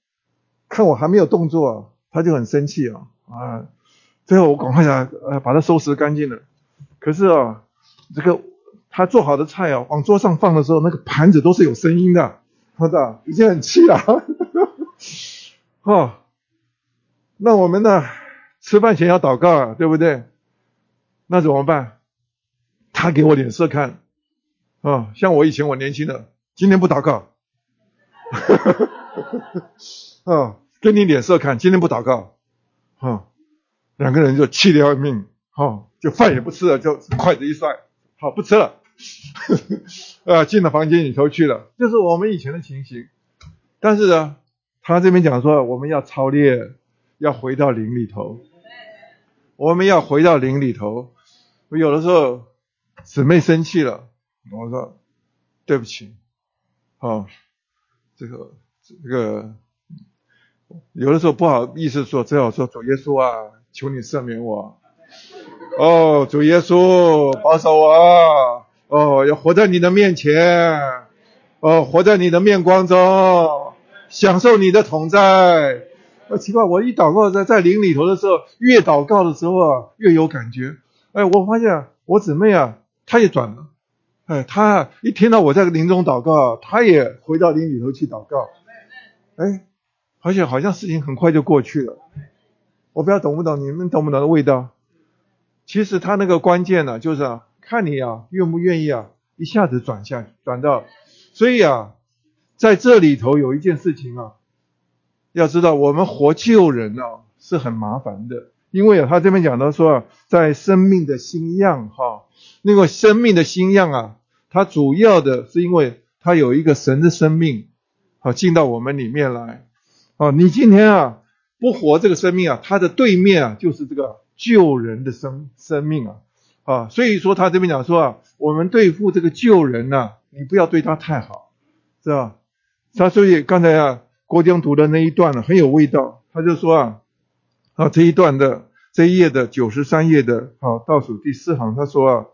看我还没有动作，他就很生气啊啊，最后我赶快想呃把它收拾干净了，可是啊这个他做好的菜啊往桌上放的时候，那个盘子都是有声音的。他的，已经很气了，哈 哦，那我们呢？吃饭前要祷告啊，对不对？那怎么办？他给我脸色看，啊，像我以前我年轻的，今天不祷告，啊，给你脸色看，今天不祷告，啊，两个人就气得要命，哈，就饭也不吃了，就筷子一摔，好，不吃了。啊，进了房间里头去了，就是我们以前的情形。但是呢，他这边讲说，我们要操练，要回到灵里头，我们要回到灵里头。我有的时候姊妹生气了，我说对不起，哦，这个这个有的时候不好意思说，只好说主耶稣啊，求你赦免我。哦，主耶稣保守我。哦，要活在你的面前，哦，活在你的面光中，享受你的同在。呃，奇怪，我一祷告在在灵里头的时候，越祷告的时候啊，越有感觉。哎，我发现我姊妹啊，她也转了。哎，她一听到我在灵中祷告，她也回到灵里头去祷告。哎，而且好像事情很快就过去了。我不知道懂不懂，你们懂不懂的味道？其实他那个关键呢，就是啊。看你啊，愿不愿意啊，一下子转下转到，所以啊，在这里头有一件事情啊，要知道我们活救人啊是很麻烦的，因为啊他这边讲到说啊，在生命的新样哈，那个生命的新样啊，它主要的是因为它有一个神的生命啊进到我们里面来。啊，你今天啊不活这个生命啊，它的对面啊就是这个救人的生生命啊。啊，所以说他这边讲说啊，我们对付这个旧人呢，你不要对他太好，是吧？他所以刚才啊，郭江读的那一段呢，很有味道。他就说啊，啊这一段的这一页的九十三页的啊倒数第四行，他说啊，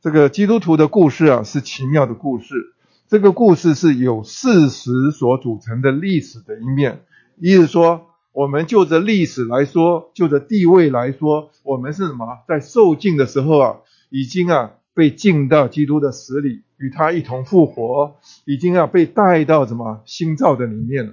这个基督徒的故事啊，是奇妙的故事。这个故事是有事实所组成的历史的一面。意思说，我们就着历史来说，就着地位来说，我们是什么？在受尽的时候啊，已经啊被浸到基督的死里，与他一同复活，已经啊被带到什么新造的里面了。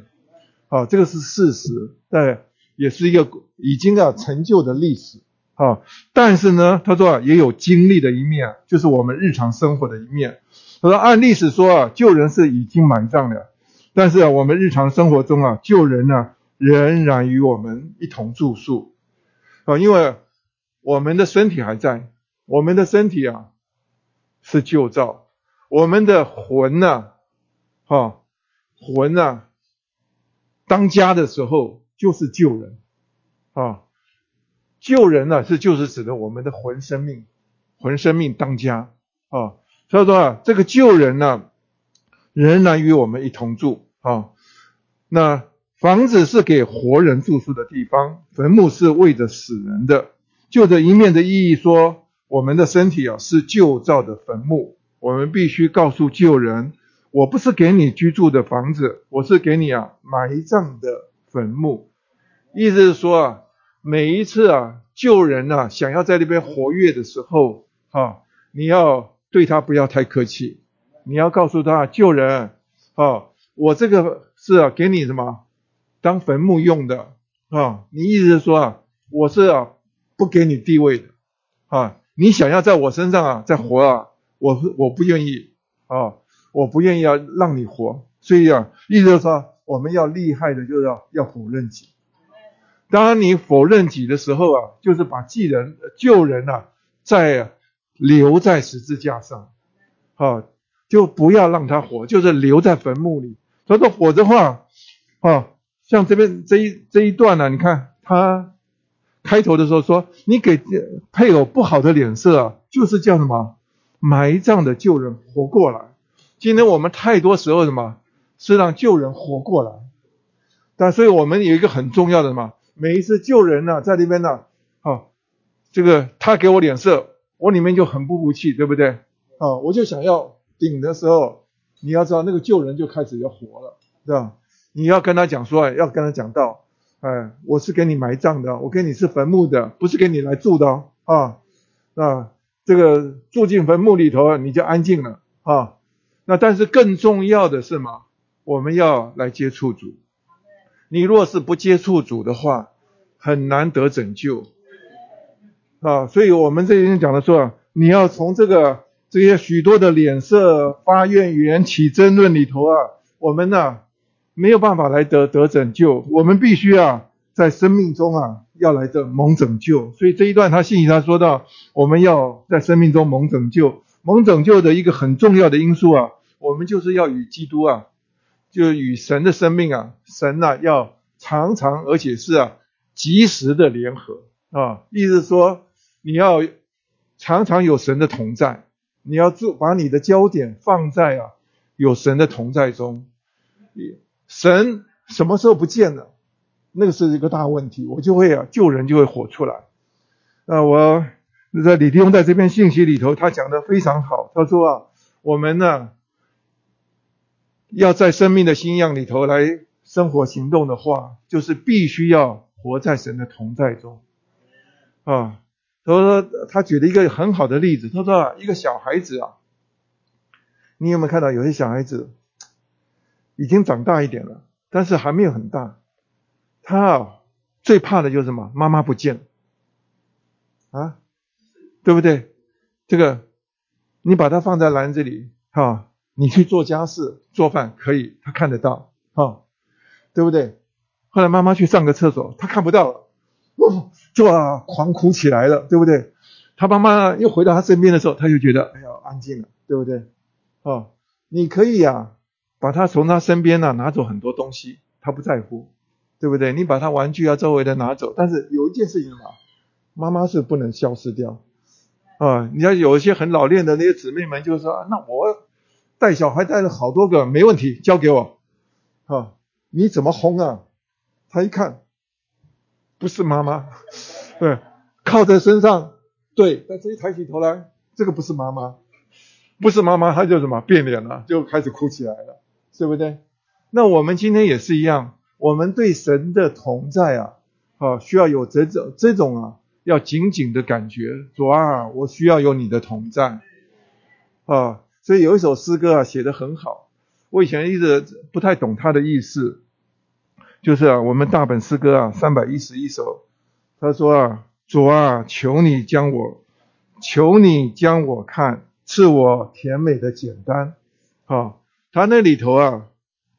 啊，这个是事实，对，也是一个已经啊成就的历史。啊，但是呢，他说啊，也有经历的一面，就是我们日常生活的一面。他说按历史说啊，旧人是已经埋葬了，但是啊，我们日常生活中啊，旧人呢仍然与我们一同住宿。啊，因为我们的身体还在，我们的身体啊是旧造，我们的魂呐，哈，魂呐，当家的时候就是旧人，啊。救人呢，是就是指的我们的魂生命，魂生命当家啊。所以说啊，这个救人呢，仍然与我们一同住啊。那房子是给活人住宿的地方，坟墓是为着死人的。就这一面的意义说，我们的身体啊是旧造的坟墓，我们必须告诉旧人，我不是给你居住的房子，我是给你啊埋葬的坟墓。意思是说啊。每一次啊，救人啊，想要在那边活跃的时候，啊，你要对他不要太客气，你要告诉他救人，啊，我这个是啊给你什么当坟墓用的，啊，你意思是说啊，我是啊不给你地位的，啊，你想要在我身上啊再活啊，我我不愿意啊，我不愿意要让你活，所以啊，意思是说我们要厉害的就是要要否认己。当你否认己的时候啊，就是把继人救人啊，在留在十字架上，啊，就不要让他活，就是留在坟墓里。他说火的话，啊，像这边这一这一段呢，你看他开头的时候说，你给配偶不好的脸色啊，就是叫什么埋葬的旧人活过来。今天我们太多时候什么，是让旧人活过来，但所以我们有一个很重要的什么？每一次救人呢，在那边呢，好，这个他给我脸色，我里面就很不服气，对不对？啊，我就想要顶的时候，你要知道那个救人就开始要活了，对吧？你要跟他讲说，要跟他讲到，哎，我是给你埋葬的，我给你是坟墓的，不是给你来住的啊。啊，这个住进坟墓里头，你就安静了啊。那但是更重要的是嘛，我们要来接触主。你若是不接触主的话，很难得拯救啊！所以我们这边讲的说，你要从这个这些许多的脸色发怨缘起争论里头啊，我们呢没有办法来得得拯救，我们必须啊在生命中啊要来的蒙拯救。所以这一段他信息他说到，我们要在生命中蒙拯救，蒙拯救的一个很重要的因素啊，我们就是要与基督啊。就与神的生命啊，神呐要常常而且是啊及时的联合啊，意思说你要常常有神的同在，你要做把你的焦点放在啊有神的同在中，神什么时候不见了，那个是一个大问题，我就会啊救人就会火出来。那我在李弟兄在这篇信息里头，他讲的非常好，他说啊我们呢。要在生命的信仰里头来生活行动的话，就是必须要活在神的同在中啊。他说他举了一个很好的例子，他说啊，一个小孩子啊，你有没有看到有些小孩子已经长大一点了，但是还没有很大，他啊最怕的就是什么？妈妈不见啊，对不对？这个你把它放在篮子里哈。你去做家事、做饭可以，他看得到，啊，对不对？后来妈妈去上个厕所，他看不到了，哦，就啊狂哭起来了，对不对？他妈妈又回到他身边的时候，他就觉得哎呀安静了，对不对？哦，你可以呀，把他从他身边呢拿走很多东西，他不在乎，对不对？你把他玩具啊周围的拿走，但是有一件事情嘛，妈妈是不能消失掉，啊，你要有一些很老练的那些姊妹们，就是说，那我。带小孩带了好多个，没问题，交给我，啊，你怎么哄啊？他一看，不是妈妈，对，靠在身上，对，但是一抬起头来，这个不是妈妈，不是妈妈，他就什么变脸了，就开始哭起来了，对不对？那我们今天也是一样，我们对神的同在啊，啊，需要有这种这种啊，要紧紧的感觉，主啊，我需要有你的同在，啊，所以有一首诗歌啊，写得很好，我以前一直不太懂它的意思，就是啊，我们大本诗歌啊，三百一十一首，他说啊，主啊，求你将我，求你将我看，赐我甜美的简单，啊，他那里头啊。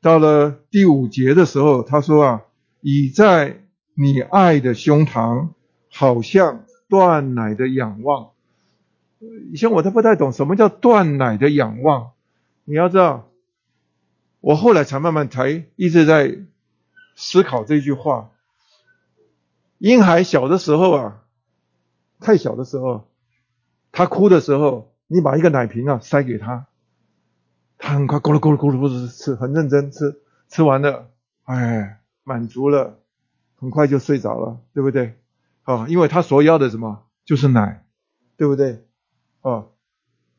到了第五节的时候，他说啊，倚在你爱的胸膛，好像断奶的仰望。以前我都不太懂什么叫断奶的仰望。你要知道，我后来才慢慢才一直在思考这句话。婴孩小的时候啊，太小的时候，他哭的时候，你把一个奶瓶啊塞给他。他很快咕噜咕噜咕噜咕噜吃，很认真吃，吃完了，哎，满足了，很快就睡着了，对不对？啊，因为他所要的什么就是奶，对不对？啊，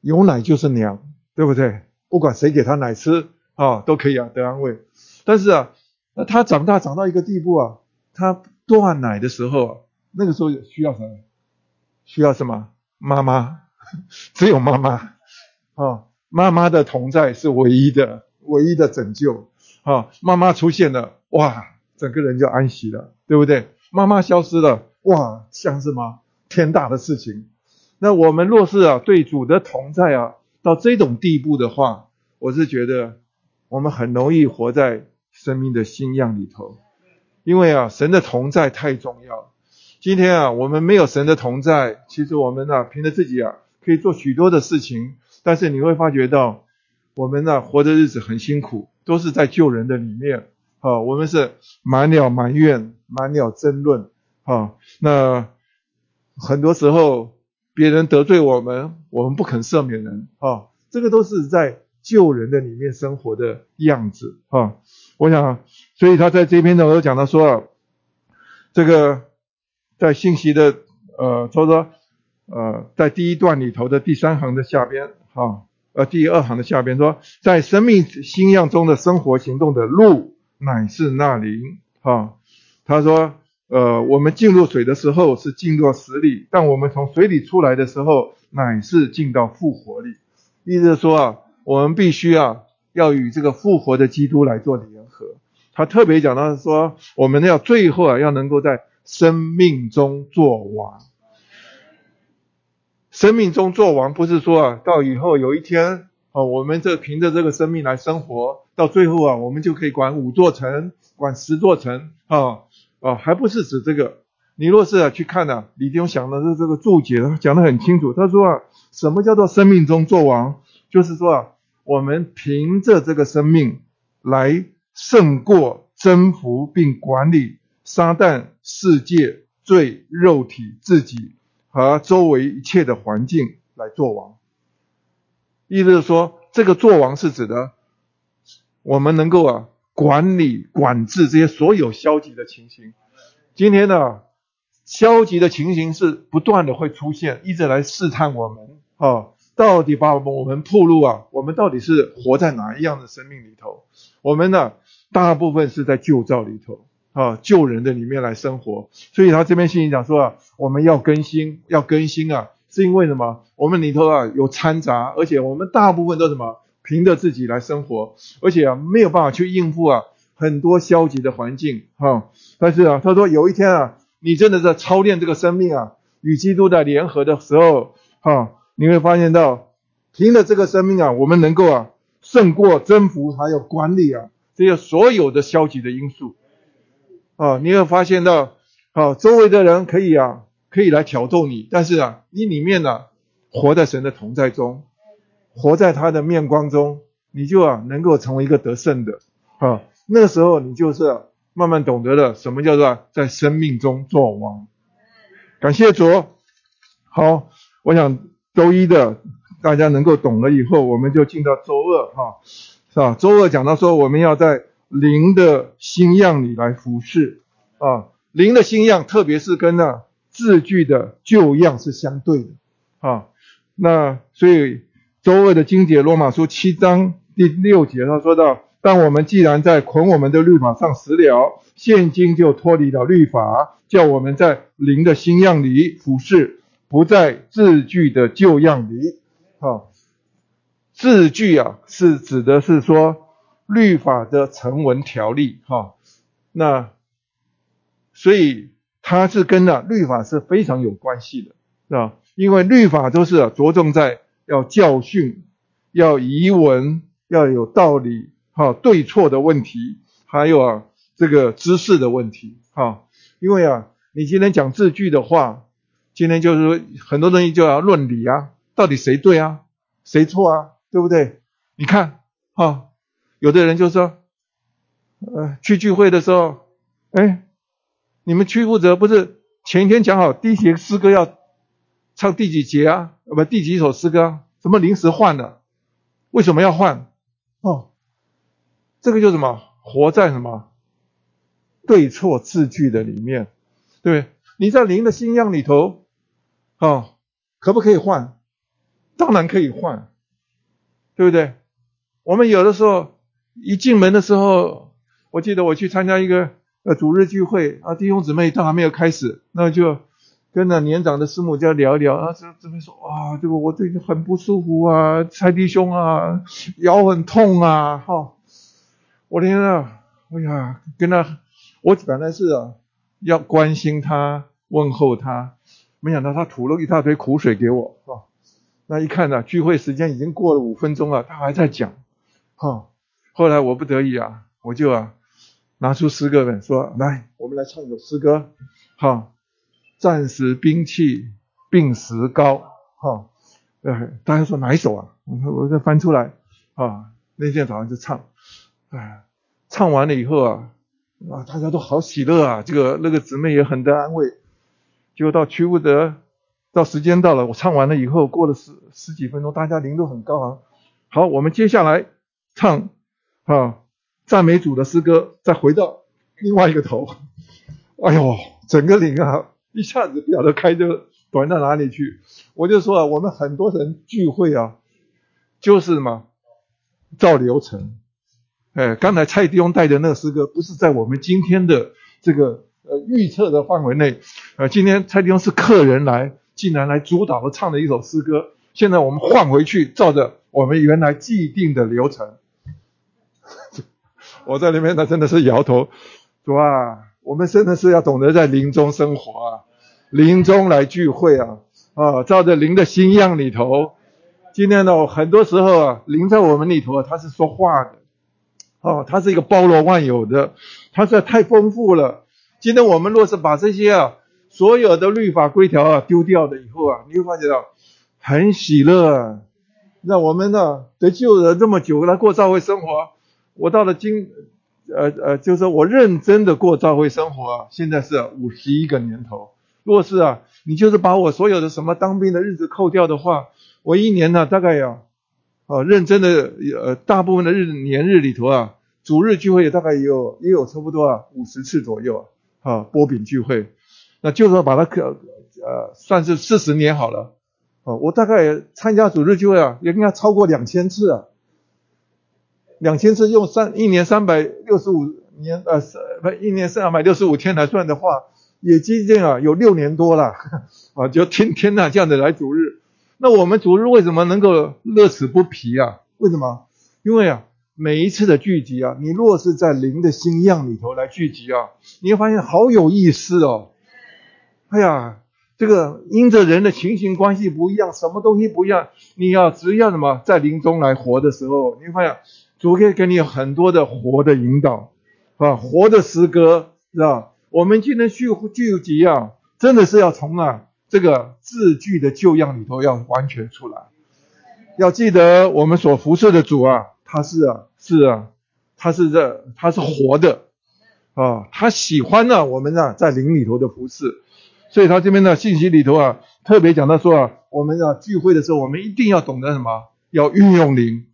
有奶就是娘，对不对？不管谁给他奶吃啊，都可以啊，得安慰。但是啊，那他长大长到一个地步啊，他断奶的时候，那个时候需要什么？需要什么？妈妈，只有妈妈啊。妈妈的同在是唯一的、唯一的拯救啊！妈妈出现了，哇，整个人就安息了，对不对？妈妈消失了，哇，像什么天大的事情？那我们若是啊对主的同在啊到这种地步的话，我是觉得我们很容易活在生命的新样里头，因为啊神的同在太重要。今天啊我们没有神的同在，其实我们呢凭着自己啊可以做许多的事情。但是你会发觉到，我们呢活的日子很辛苦，都是在救人的里面啊。我们是满了埋怨，满了争论啊。那很多时候别人得罪我们，我们不肯赦免人啊。这个都是在救人的里面生活的样子啊。我想，所以他在这篇呢我都讲到说，这个在信息的呃，说说呃，在第一段里头的第三行的下边。啊，呃，第二行的下边说，在生命新样中的生活行动的路乃是那灵。啊，他说，呃，我们进入水的时候是进入死里，但我们从水里出来的时候乃是进到复活里。意思是说啊，我们必须啊，要与这个复活的基督来做联合。他特别讲到说，我们要最后啊，要能够在生命中做王。生命中做王，不是说啊，到以后有一天啊，我们这凭着这个生命来生活，到最后啊，我们就可以管五座城，管十座城啊啊，还不是指这个。你若是啊去看呢，李弟兄想的是这个注解，他讲得很清楚。他说啊，什么叫做生命中做王？就是说啊，我们凭着这个生命来胜过、征服并管理撒旦、世界、最、肉体、自己。和周围一切的环境来做王，意思是说，这个做王是指的，我们能够啊管理管制这些所有消极的情形。今天呢，消极的情形是不断的会出现，一直来试探我们啊，到底把我们我们铺路啊，我们到底是活在哪一样的生命里头？我们呢，大部分是在旧造里头。啊，救人的里面来生活，所以他这边信息讲说啊，我们要更新，要更新啊，是因为什么？我们里头啊有掺杂，而且我们大部分都什么，凭着自己来生活，而且啊没有办法去应付啊很多消极的环境哈。但是啊，他说有一天啊，你真的在操练这个生命啊，与基督的联合的时候哈，你会发现到凭着这个生命啊，我们能够啊胜过征服还有管理啊这些所有的消极的因素。啊，你会发现到，啊，周围的人可以啊，可以来挑逗你，但是啊，你里面呢，活在神的同在中，活在他的面光中，你就啊，能够成为一个得胜的，啊，那个时候你就是慢慢懂得了什么叫做在生命中做王。感谢主。好，我想周一的大家能够懂了以后，我们就进到周二，哈，是吧？周二讲到说我们要在。灵的新样里来服侍啊，灵的新样，特别是跟那字句的旧样是相对的啊。那所以周二的经节罗马书七章第六节他说到，但我们既然在捆我们的律法上死了，现今就脱离了律法，叫我们在灵的新样里服侍，不在字句的旧样里。好，字句啊是指的是说律法的成文条例。哈，那所以它是跟呢律法是非常有关系的，是吧？因为律法都是着重在要教训、要疑文、要有道理、哈对错的问题，还有啊这个知识的问题，哈。因为啊，你今天讲字句的话，今天就是说很多东西就要论理啊，到底谁对啊，谁错啊，对不对？你看，哈，有的人就说，呃，去聚会的时候，哎，你们区负责不是前一天讲好第一节诗歌要。唱第几节啊？不，第几首诗歌？怎么临时换的？为什么要换？哦，这个就什么？活在什么对错字句的里面，对不对？你在灵的新样里头，哦，可不可以换？当然可以换，对不对？我们有的时候一进门的时候，我记得我去参加一个呃主日聚会啊，弟兄姊妹都还没有开始，那就。跟那年长的师母就聊一聊啊，这这边说啊，这个我最近很不舒服啊，蔡弟兄啊，腰很痛啊，哈，我天啊，哎呀，跟他，我本来是啊要关心他，问候他，没想到他吐了一大堆苦水给我，哈，那一看呢，聚会时间已经过了五分钟了，他还在讲，哈，后来我不得已啊，我就啊拿出诗歌本说，来，我们来唱一首诗歌，哈。暂时兵器病时高，哈，呃，大家说哪一首啊？我我再翻出来，啊，那天早上就唱，哎，唱完了以后啊，啊，大家都好喜乐啊，这个那个姊妹也很得安慰。结果到屈不得，到时间到了，我唱完了以后，过了十十几分钟，大家灵都很高昂。好，我们接下来唱啊赞美主的诗歌，再回到另外一个头，哎呦，整个灵啊！一下子不晓得开就短到哪里去，我就说啊，我们很多人聚会啊，就是嘛照流程。哎，刚才蔡弟兄带的那个诗歌，不是在我们今天的这个呃预测的范围内。呃，今天蔡弟兄是客人来，竟然来主导了唱的一首诗歌。现在我们换回去，照着我们原来既定的流程。我在里面，他真的是摇头，主啊。我们真的是要懂得在林中生活啊，林中来聚会啊，啊，照着灵的心样里头。今天呢，很多时候啊，灵在我们里头啊，它是说话的，哦，它是一个包罗万有的，它是太丰富了。今天我们若是把这些啊，所有的律法规条啊丢掉了以后啊，你会发觉到很喜乐。啊那我们呢，得救了这么久来过教会生活，我到了今。呃呃，就是我认真的过教会生活，现在是五十一个年头。若是啊，你就是把我所有的什么当兵的日子扣掉的话，我一年呢大概要，啊认真的呃大部分的日年日里头啊，主日聚会大概有也有差不多啊五十次左右啊，啊波饼聚会，那就说把它可呃算是四十年好了，哦我大概参加主日聚会啊，也应该超过两千次啊。两千次用三一年三百六十五年呃不一年三百六十五天来算的话，也接近啊有六年多了 啊，就天天呐这样的来主日。那我们主日为什么能够乐此不疲啊？为什么？因为啊每一次的聚集啊，你若是在灵的新样里头来聚集啊，你会发现好有意思哦。哎呀，这个因着人的情形关系不一样，什么东西不一样，你要只要什么在灵中来活的时候，你会发现。主可以给你很多的活的引导，啊，活的诗歌，是吧？我们今天聚聚集啊，真的是要从啊这个字句的旧样里头要完全出来。要记得我们所服侍的主啊，他是啊是啊，他是这他是活的啊，他喜欢呢我们啊在灵里头的服侍，所以他这边的信息里头啊，特别讲到说啊，我们啊聚会的时候，我们一定要懂得什么？要运用灵。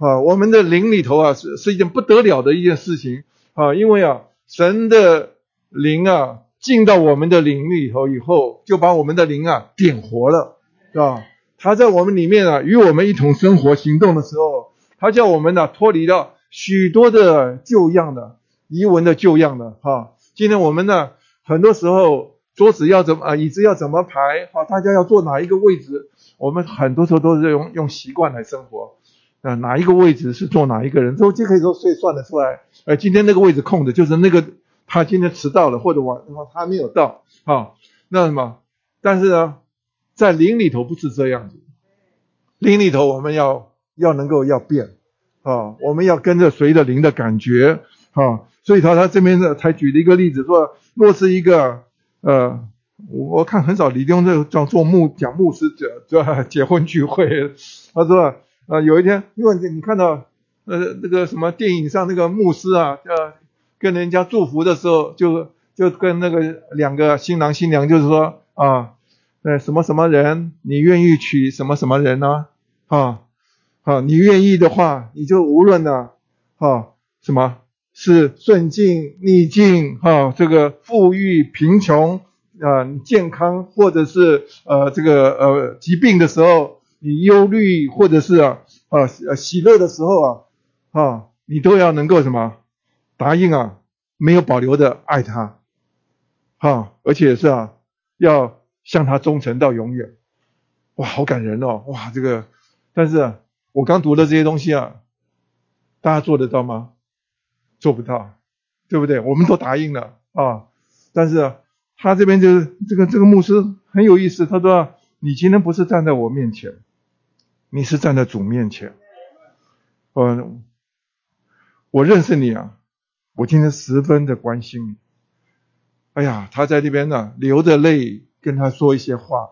啊，我们的灵里头啊，是是一件不得了的一件事情啊，因为啊，神的灵啊进到我们的灵里头以后，就把我们的灵啊点活了，是吧？他在我们里面啊，与我们一同生活行动的时候，他叫我们呢脱离了许多的旧样的遗文的旧样的哈。今天我们呢，很多时候桌子要怎么啊，椅子要怎么排好，大家要坐哪一个位置，我们很多时候都是用用习惯来生活。啊，哪一个位置是坐哪一个人，都就可以说以算得出来。呃，今天那个位置空的，就是那个他今天迟到了，或者晚他没有到啊。那什么？但是呢，在灵里头不是这样子。灵里头我们要要能够要变啊，我们要跟着随着灵的感觉啊。所以他他这边呢，才举了一个例子，说若是一个呃，我看很少李弟兄这叫做牧讲牧师者，对吧 结婚聚会，他说。啊，有一天，因为你看到，呃，那个什么电影上那个牧师啊，呃，跟人家祝福的时候，就就跟那个两个新郎新娘，就是说啊，呃，什么什么人，你愿意娶什么什么人呢？啊，啊，你愿意的话，你就无论呢，啊，什么是顺境逆境，哈，这个富裕贫穷啊，健康或者是呃这个呃疾病的时候。你忧虑或者是啊啊喜乐的时候啊啊，你都要能够什么答应啊，没有保留的爱他，哈，而且是啊，要向他忠诚到永远。哇，好感人哦！哇，这个，但是我刚读的这些东西啊，大家做得到吗？做不到，对不对？我们都答应了啊，但是他这边就是这个这个牧师很有意思，他说你今天不是站在我面前。你是站在主面前，我我认识你啊，我今天十分的关心你。哎呀，他在这边呢，流着泪跟他说一些话。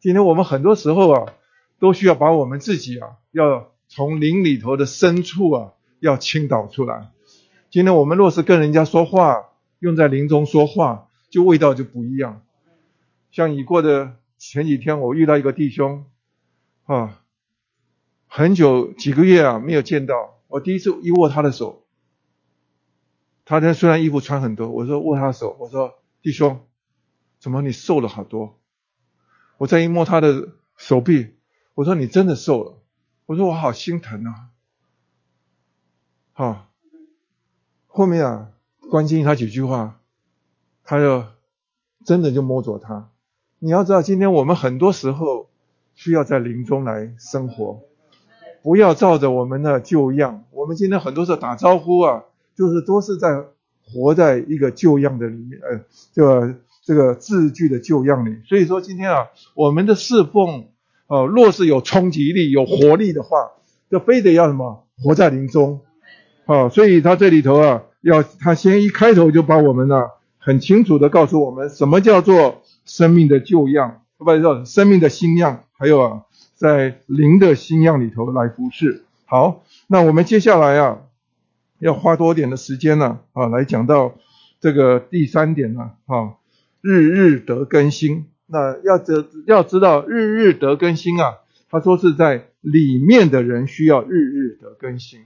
今天我们很多时候啊，都需要把我们自己啊，要从灵里头的深处啊，要倾倒出来。今天我们若是跟人家说话，用在灵中说话，就味道就不一样。像已过的前几天，我遇到一个弟兄啊。很久几个月啊没有见到，我第一次一握他的手，他呢虽然衣服穿很多，我说握他手，我说弟兄，怎么你瘦了好多？我再一摸他的手臂，我说你真的瘦了，我说我好心疼啊。好，后面啊关心他几句话，他就真的就摸着他。你要知道，今天我们很多时候需要在林中来生活。不要照着我们的旧样，我们今天很多时候打招呼啊，就是都是在活在一个旧样的里面，呃，这个这个字句的旧样里。所以说今天啊，我们的侍奉，呃，若是有冲击力、有活力的话，就非得要什么活在林中，啊，所以他这里头啊，要他先一开头就把我们呢很清楚的告诉我们，什么叫做生命的旧样，不是说生命的新样，还有啊。在灵的新样里头来服侍。好，那我们接下来啊，要花多点的时间呢啊，来讲到这个第三点呢啊，日日得更新。那要知要知道日日得更新啊，他说是在里面的人需要日日得更新，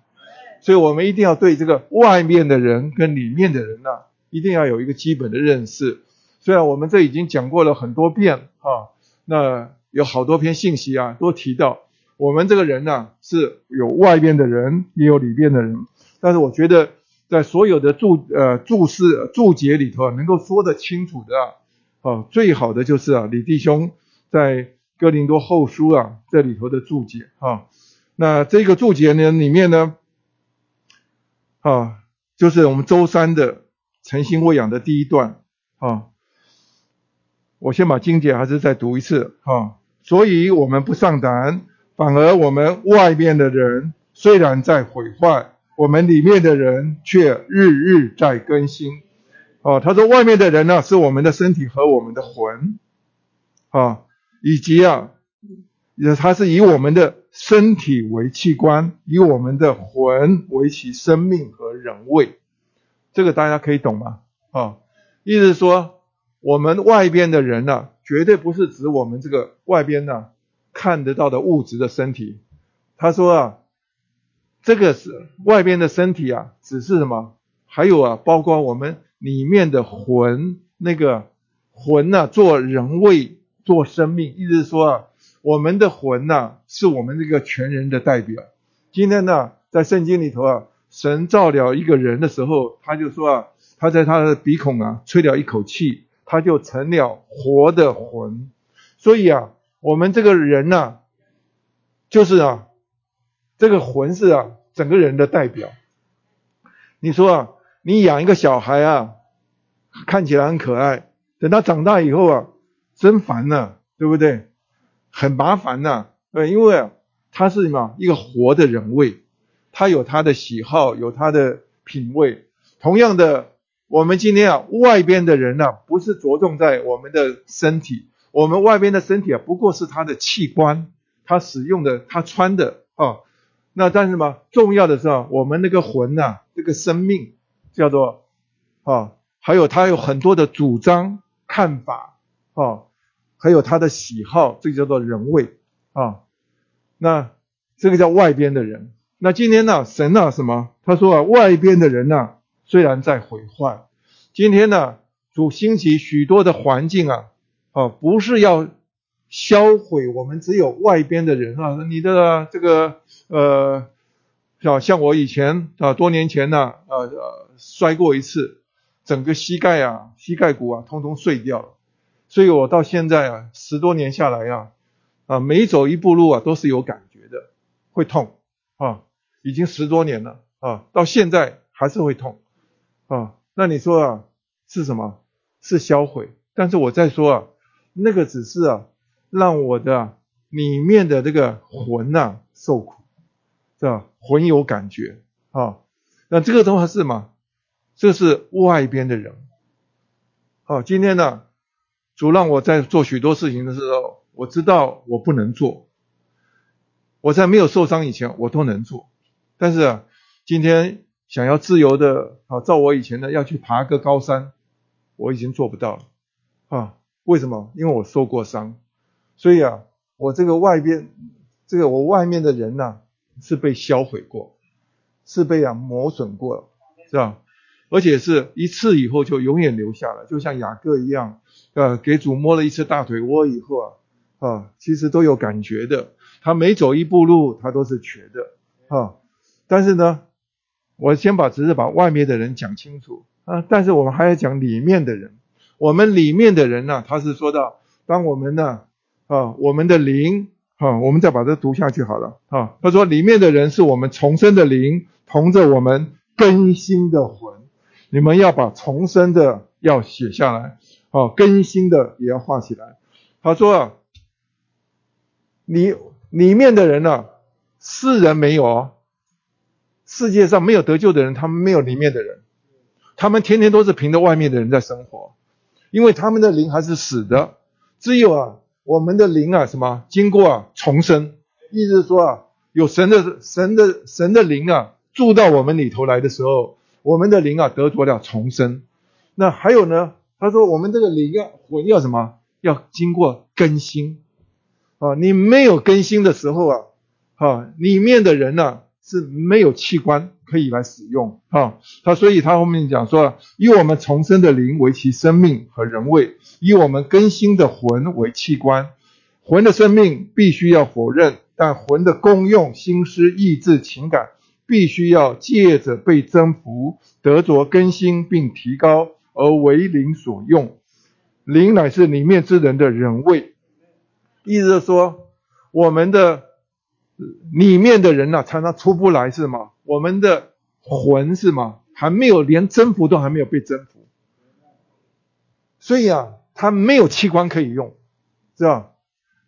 所以我们一定要对这个外面的人跟里面的人呢，一定要有一个基本的认识。虽然我们这已经讲过了很多遍啊，那。有好多篇信息啊，都提到我们这个人呢是有外边的人，也有里边的人。但是我觉得在所有的注呃注释注解里头啊能够说得清楚的啊，最好的就是啊李弟兄在哥林多后书啊这里头的注解啊。那这个注解呢里面呢啊就是我们周三的诚心喂养的第一段啊。我先把经解还是再读一次啊。所以，我们不上胆，反而我们外面的人虽然在毁坏，我们里面的人却日日在更新。哦，他说，外面的人呢，是我们的身体和我们的魂，啊，以及啊，也他是以我们的身体为器官，以我们的魂为其生命和人位。这个大家可以懂吗？啊，意思说，我们外边的人呢？绝对不是指我们这个外边呢看得到的物质的身体。他说啊，这个是外边的身体啊，只是什么？还有啊，包括我们里面的魂，那个魂呐，做人位，做生命。意思是说啊，我们的魂呐、是我们这个全人的代表。今天呢，在圣经里头啊，神造了一个人的时候，他就说啊，他在他的鼻孔啊吹了一口气，他就成了活的魂。所以啊，我们这个人呐、就是啊，这个魂是啊，整个人的代表。你说啊，你养一个小孩啊，看起来很可爱，等他长大以后啊，真烦呐、对不对？很麻烦呐、对，因为，他是什么一个活的人味，他有他的喜好，有他的品味。同样的，我们今天啊，外边的人呢、不是着重在我们的身体，我们外边的身体啊，不过是他的器官，他使用的，他穿的啊。那但是嘛，重要的是啊，我们那个魂呐、这个生命叫做啊，还有他有很多的主张、看法啊，还有他的喜好，这叫做人味啊。那这个叫外边的人。那今天呢，神啊什么？他说啊，外边的人呐、虽然在毁坏，今天呢，主兴起许多的环境啊，啊，不是要销毁我们只有外边的人啊，你的这个呃，像像我以前啊，多年前呢，呃呃，摔过一次，整个膝盖啊、膝盖骨啊，通通碎掉了，所以我到现在啊，十多年下来啊，啊，每走一步路啊，都是有感觉的，会痛啊，已经十多年了啊，到现在还是会痛。啊。那你说啊，是什么？是销毁？但是我在说啊，那个只是啊，让我的里面的这个魂呐、受苦，是吧？魂有感觉啊。那这个东西是什么？这是外边的人。好、今天呢，主让我在做许多事情的时候，我知道我不能做。我在没有受伤以前，我都能做。但是，今天想要自由的啊，照我以前的要去爬个高山，我已经做不到了啊。为什么？因为我受过伤，所以啊，我这个外边，这个我外面的人呐、是被销毁过，是被啊磨损过，是吧？而且是一次以后就永远留下了，就像雅各一样，呃，给主摸了一次大腿窝以后啊，啊，其实都有感觉的。他每走一步路，他都是瘸的啊。但是呢，我先把只是把外面的人讲清楚啊，但是我们还要讲里面的人。我们里面的人呢、他是说到，当我们呢啊，我们的灵啊，我们再把它读下去好了啊。他说里面的人是我们重生的灵，同着我们更新的魂。你们要把重生的要写下来，啊，更新的也要画起来。他说啊，你里面的人呢、世人没有哦，世界上没有得救的人，他们没有里面的人，他们天天都是凭着外面的人在生活，因为他们的灵还是死的。只有啊，我们的灵啊，什么经过啊重生，意思说啊，有神的神的神的灵啊住到我们里头来的时候，我们的灵啊得着了重生。那还有呢？他说我们这个灵啊魂要什么？要经过更新啊！你没有更新的时候啊，啊，里面的人呢、是没有器官可以来使用啊。他所以他后面讲说，以我们重生的灵为其生命和人位，以我们更新的魂为器官。魂的生命必须要否认，但魂的功用、心思、意志、情感，必须要借着被征服，得着更新并提高，而为灵所用。灵乃是里面之人的人位，意思是说，我们的里面的人呐、常常出不来是吗？我们的魂是吗？还没有连征服都还没有被征服，所以啊，他没有器官可以用，是吧？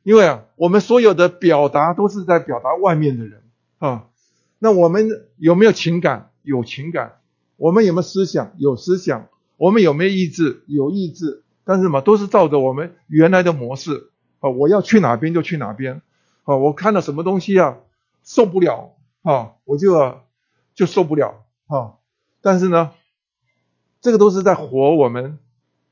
因为啊，我们所有的表达都是在表达外面的人啊。那我们有没有情感？有情感。我们有没有思想？有思想。我们有没有意志？有意志。但是嘛，都是照着我们原来的模式啊。我要去哪边就去哪边啊。我看到什么东西啊，受不了啊，我就、啊、就受不了啊。但是呢，这个都是在活我们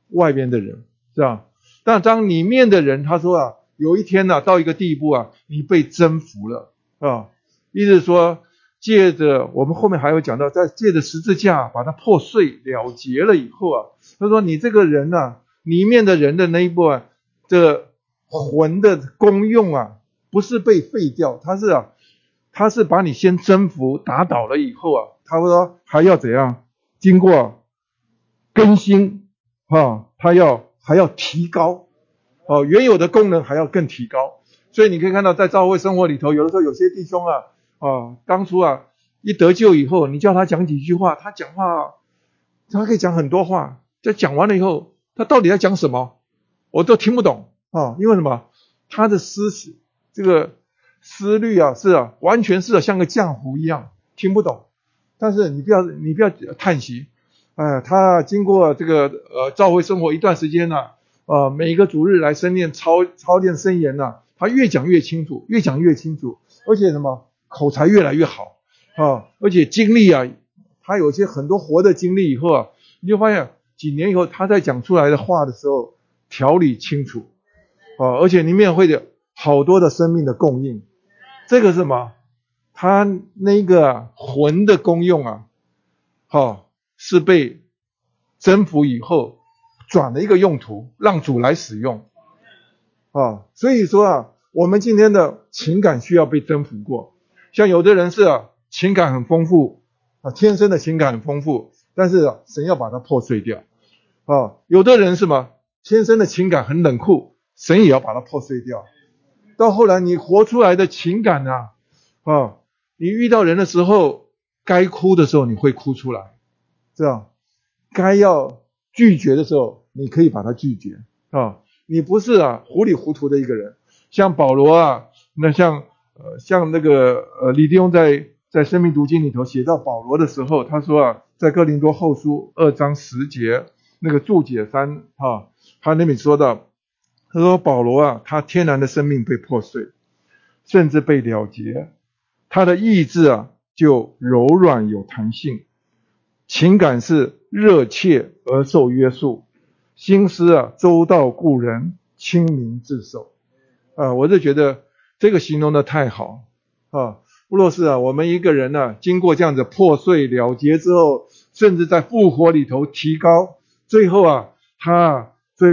外边的人，是吧？但当里面的人，他说啊，有一天呢、到一个地步啊，你被征服了啊，意思说，借着我们后面还有讲到，在借着十字架把它破碎了结了以后啊，他说你这个人呢、里面的人的那一部啊，这魂的功用啊，不是被废掉，它是啊，它是把你先征服打倒了以后啊，他说还要怎样？经过更新啊，它要还要提高哦，原有的功能还要更提高。所以你可以看到，在教会生活里头，有的时候有些弟兄啊啊，当初啊一得救以后，你叫他讲几句话，他讲话他可以讲很多话，这讲完了以后，他到底在讲什么，我都听不懂啊，因为什么？他的思想这个思虑啊，是啊，完全是像个浆糊一样，听不懂。但是你不要你不要叹息，哎，他经过这个呃教会生活一段时间呢，呃，每个主日来深练操操练声言呢，他越讲越清楚，越讲越清楚，而且什么口才越来越好啊，而且经历啊，他有些很多活的经历以后啊，你就发现几年以后他在讲出来的话的时候条理清楚啊，而且里面会的好多的生命的供应，这个是什么？他那个魂的功用啊，哈，是被征服以后转了一个用途，让主来使用啊。所以说啊，我们今天的情感需要被征服过。像有的人是啊，情感很丰富啊，天生的情感很丰富，但是啊，神要把它破碎掉啊。有的人是么，天生的情感很冷酷，神也要把它破碎掉。到后来你活出来的情感呐，啊。你遇到人的时候，该哭的时候你会哭出来，这样；该要拒绝的时候，你可以把它拒绝啊。你不是啊糊里糊涂的一个人。像保罗啊，那像呃像那个呃李弟兄在在生命读经里头写到保罗的时候，他说啊，在哥林多后书二章十节那个注解三哈，他那里说到，他说保罗啊，他天然的生命被破碎，甚至被了结。他的意志啊，就柔软有弹性，情感是热切而受约束，心思啊周到故人，清明自守。啊，我就觉得这个形容的太好啊。若是啊，我们一个人呢，经过这样子破碎了结之后，甚至在复活里头提高，最后啊，他最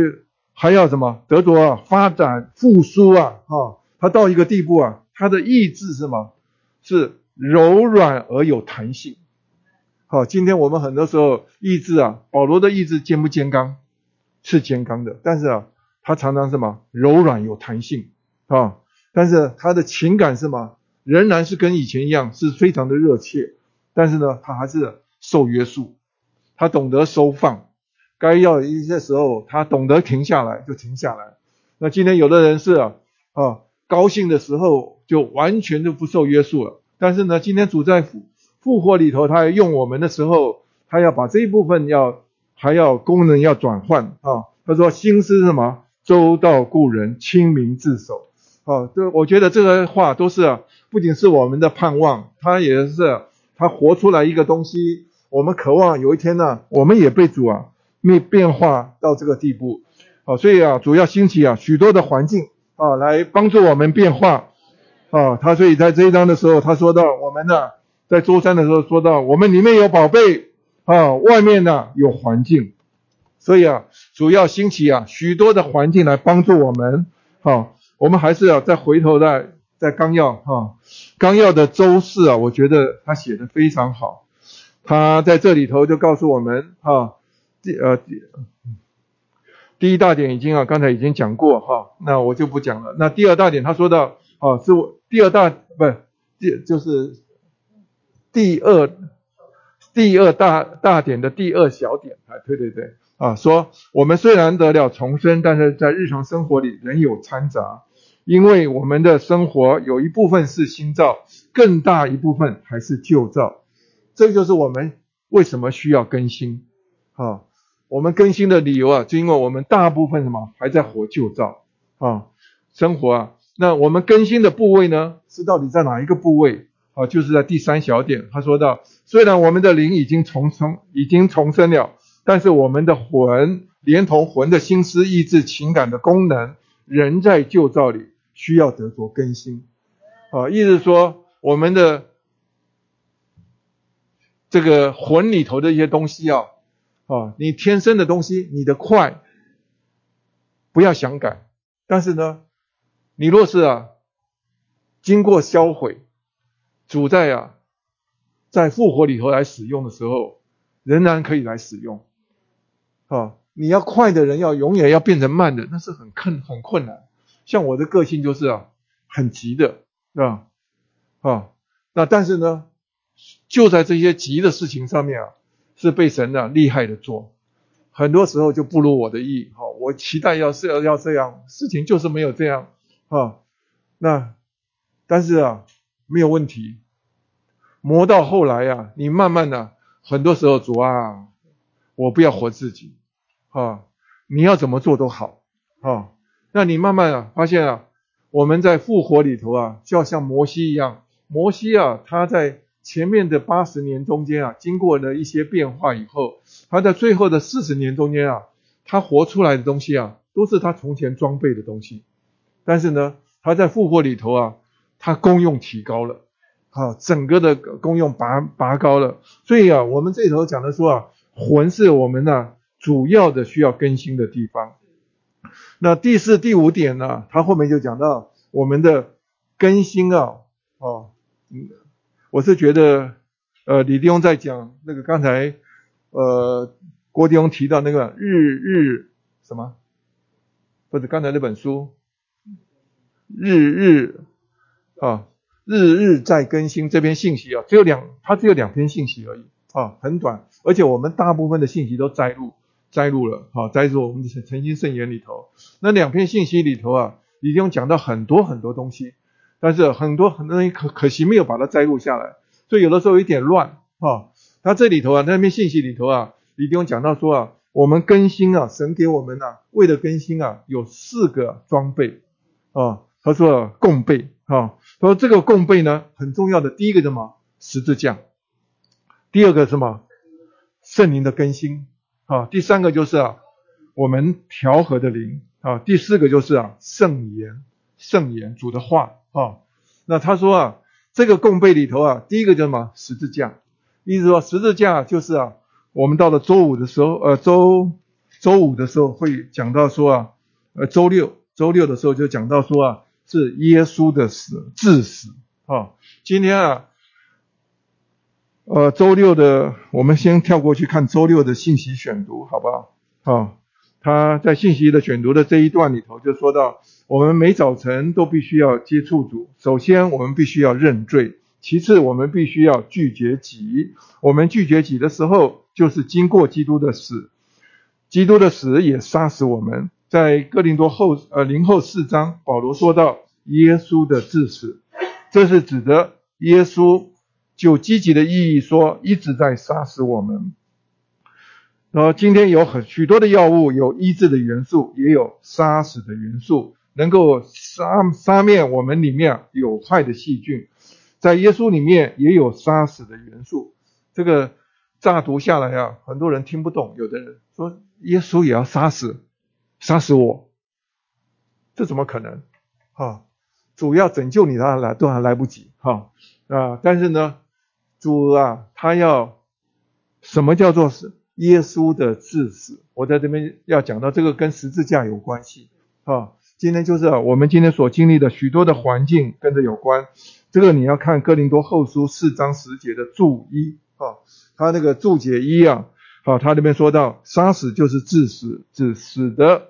还要什么德国啊发展复苏啊，啊，他到一个地步啊，他的意志是什么？是柔软而有弹性。好，今天我们很多时候意志啊，保罗的意志坚不坚刚？是坚刚的，但是啊，他常常什么柔软有弹性啊？但是他的情感是么？仍然是跟以前一样，是非常的热切。但是呢，他还是受约束，他懂得收放，该要一些时候，他懂得停下来就停下来。那今天有的人是啊，啊，高兴的时候。就完全就不受约束了。但是呢，今天主在复复活里头，他要用我们的时候，他要把这一部分要还要功能要转换啊。他说心思什么周到故人，清明自守啊。这我觉得这个话都是不仅是我们的盼望，他也是他活出来一个东西。我们渴望有一天呢，我们也被主啊变变化到这个地步啊。所以啊，主要兴起啊许多的环境啊，来帮助我们变化。啊，他所以在这一章的时候，他说到我们呢，在周三的时候说到我们里面有宝贝啊，外面呢有环境，所以啊，主要兴起啊许多的环境来帮助我们。好，我们还是要再回头在在纲要哈，纲要的周四啊，我觉得他写的非常好。他在这里头就告诉我们哈，第呃第第一大点已经啊刚才已经讲过哈，那我就不讲了。那第二大点他说到。哦，是我第二大不是第就是第二第二大大点的第二小点啊，对对对啊，说我们虽然得了重生，但是在日常生活里仍有掺杂，因为我们的生活有一部分是新造，更大一部分还是旧造，这就是我们为什么需要更新啊？我们更新的理由啊，就因为我们大部分什么还在活旧造啊，生活啊。那我们更新的部位呢？是到底在哪一个部位啊？就是在第三小点，他说到，虽然我们的灵已经重生，已经重生了，但是我们的魂，连同魂的心思、意志、情感的功能，仍在旧造里，需要得着更新。啊，意思说，我们的这个魂里头的一些东西啊，啊，你天生的东西，你的快，不要想改，但是呢。你若是啊，经过销毁，主在啊，在复活里头来使用的时候，仍然可以来使用。啊，你要快的人要永远要变成慢的，那是很困很困难。像我的个性就是啊，很急的，是吧？啊，那但是呢，就在这些急的事情上面啊，是被神啊厉害的做，很多时候就不如我的意。哈，我期待要是要要这样，事情就是没有这样。啊，那但是啊，没有问题。磨到后来呀，你慢慢的，很多时候主啊，我不要活自己。啊，你要怎么做都好。啊，那你慢慢啊，发现啊，我们在复活里头啊，就要像摩西一样。摩西啊，他在前面的八十年中间啊，经过了一些变化以后，他在最后的四十年中间啊，他活出来的东西啊，都是他从前装备的东西。但是呢，他在复活里头啊，他功用提高了，啊，整个的功用拔拔高了。所以啊，我们这里头讲的说啊，魂是我们呢主要的需要更新的地方。那第四、第五点呢，他后面就讲到我们的更新啊，哦，嗯，我是觉得，呃，李弟兄在讲那个刚才，呃，郭弟兄提到那个日日什么，或者刚才那本书。日日啊，日日在更新这篇信息啊，只有两，它只有两篇信息而已啊，很短，而且我们大部分的信息都摘录摘录了，好，摘入我们的诚心圣言里头。那两篇信息里头啊，已经讲到很多很多东西，但是很多很多东西可可惜没有把它摘录下来，所以有的时候有点乱啊。它这里头啊，那篇信息里头啊，已经讲到说啊，我们更新啊，神给我们啊，为了更新啊，有四个装备啊。他说共备啊，他说这个共备呢很重要的，第一个什么十字架，第二个什么圣灵的更新啊，第三个就是啊我们调和的灵啊，第四个就是啊圣言圣言主的话啊。那他说啊这个共备里头啊，第一个叫什么十字架，意思说十字架就是啊我们到了周五的时候呃周周五的时候会讲到说啊呃周六周六的时候就讲到说啊。是耶稣的死，致死啊！今天啊，呃，周六的，我们先跳过去看周六的信息选读，好不好？啊，他在信息的选读的这一段里头就说到，我们每早晨都必须要接触主，首先我们必须要认罪，其次我们必须要拒绝己。我们拒绝己的时候，就是经过基督的死，基督的死也杀死我们。在哥林多后呃零后四章，保罗说到耶稣的致死，这是指的耶稣就积极的意义说一直在杀死我们。然后今天有很许多的药物，有医治的元素，也有杀死的元素，能够杀杀灭我们里面有害的细菌。在耶稣里面也有杀死的元素。这个乍读下来啊，很多人听不懂，有的人说耶稣也要杀死。杀死我，这怎么可能？哈，主要拯救你，他来都还来不及，哈啊！但是呢，主啊，他要什么叫做是耶稣的致死？我在这边要讲到这个跟十字架有关系，啊，今天就是我们今天所经历的许多的环境跟着有关。这个你要看哥林多后书四章十节的注一，啊，他那个注解一啊，好，他那边说到杀死就是致死，致死的。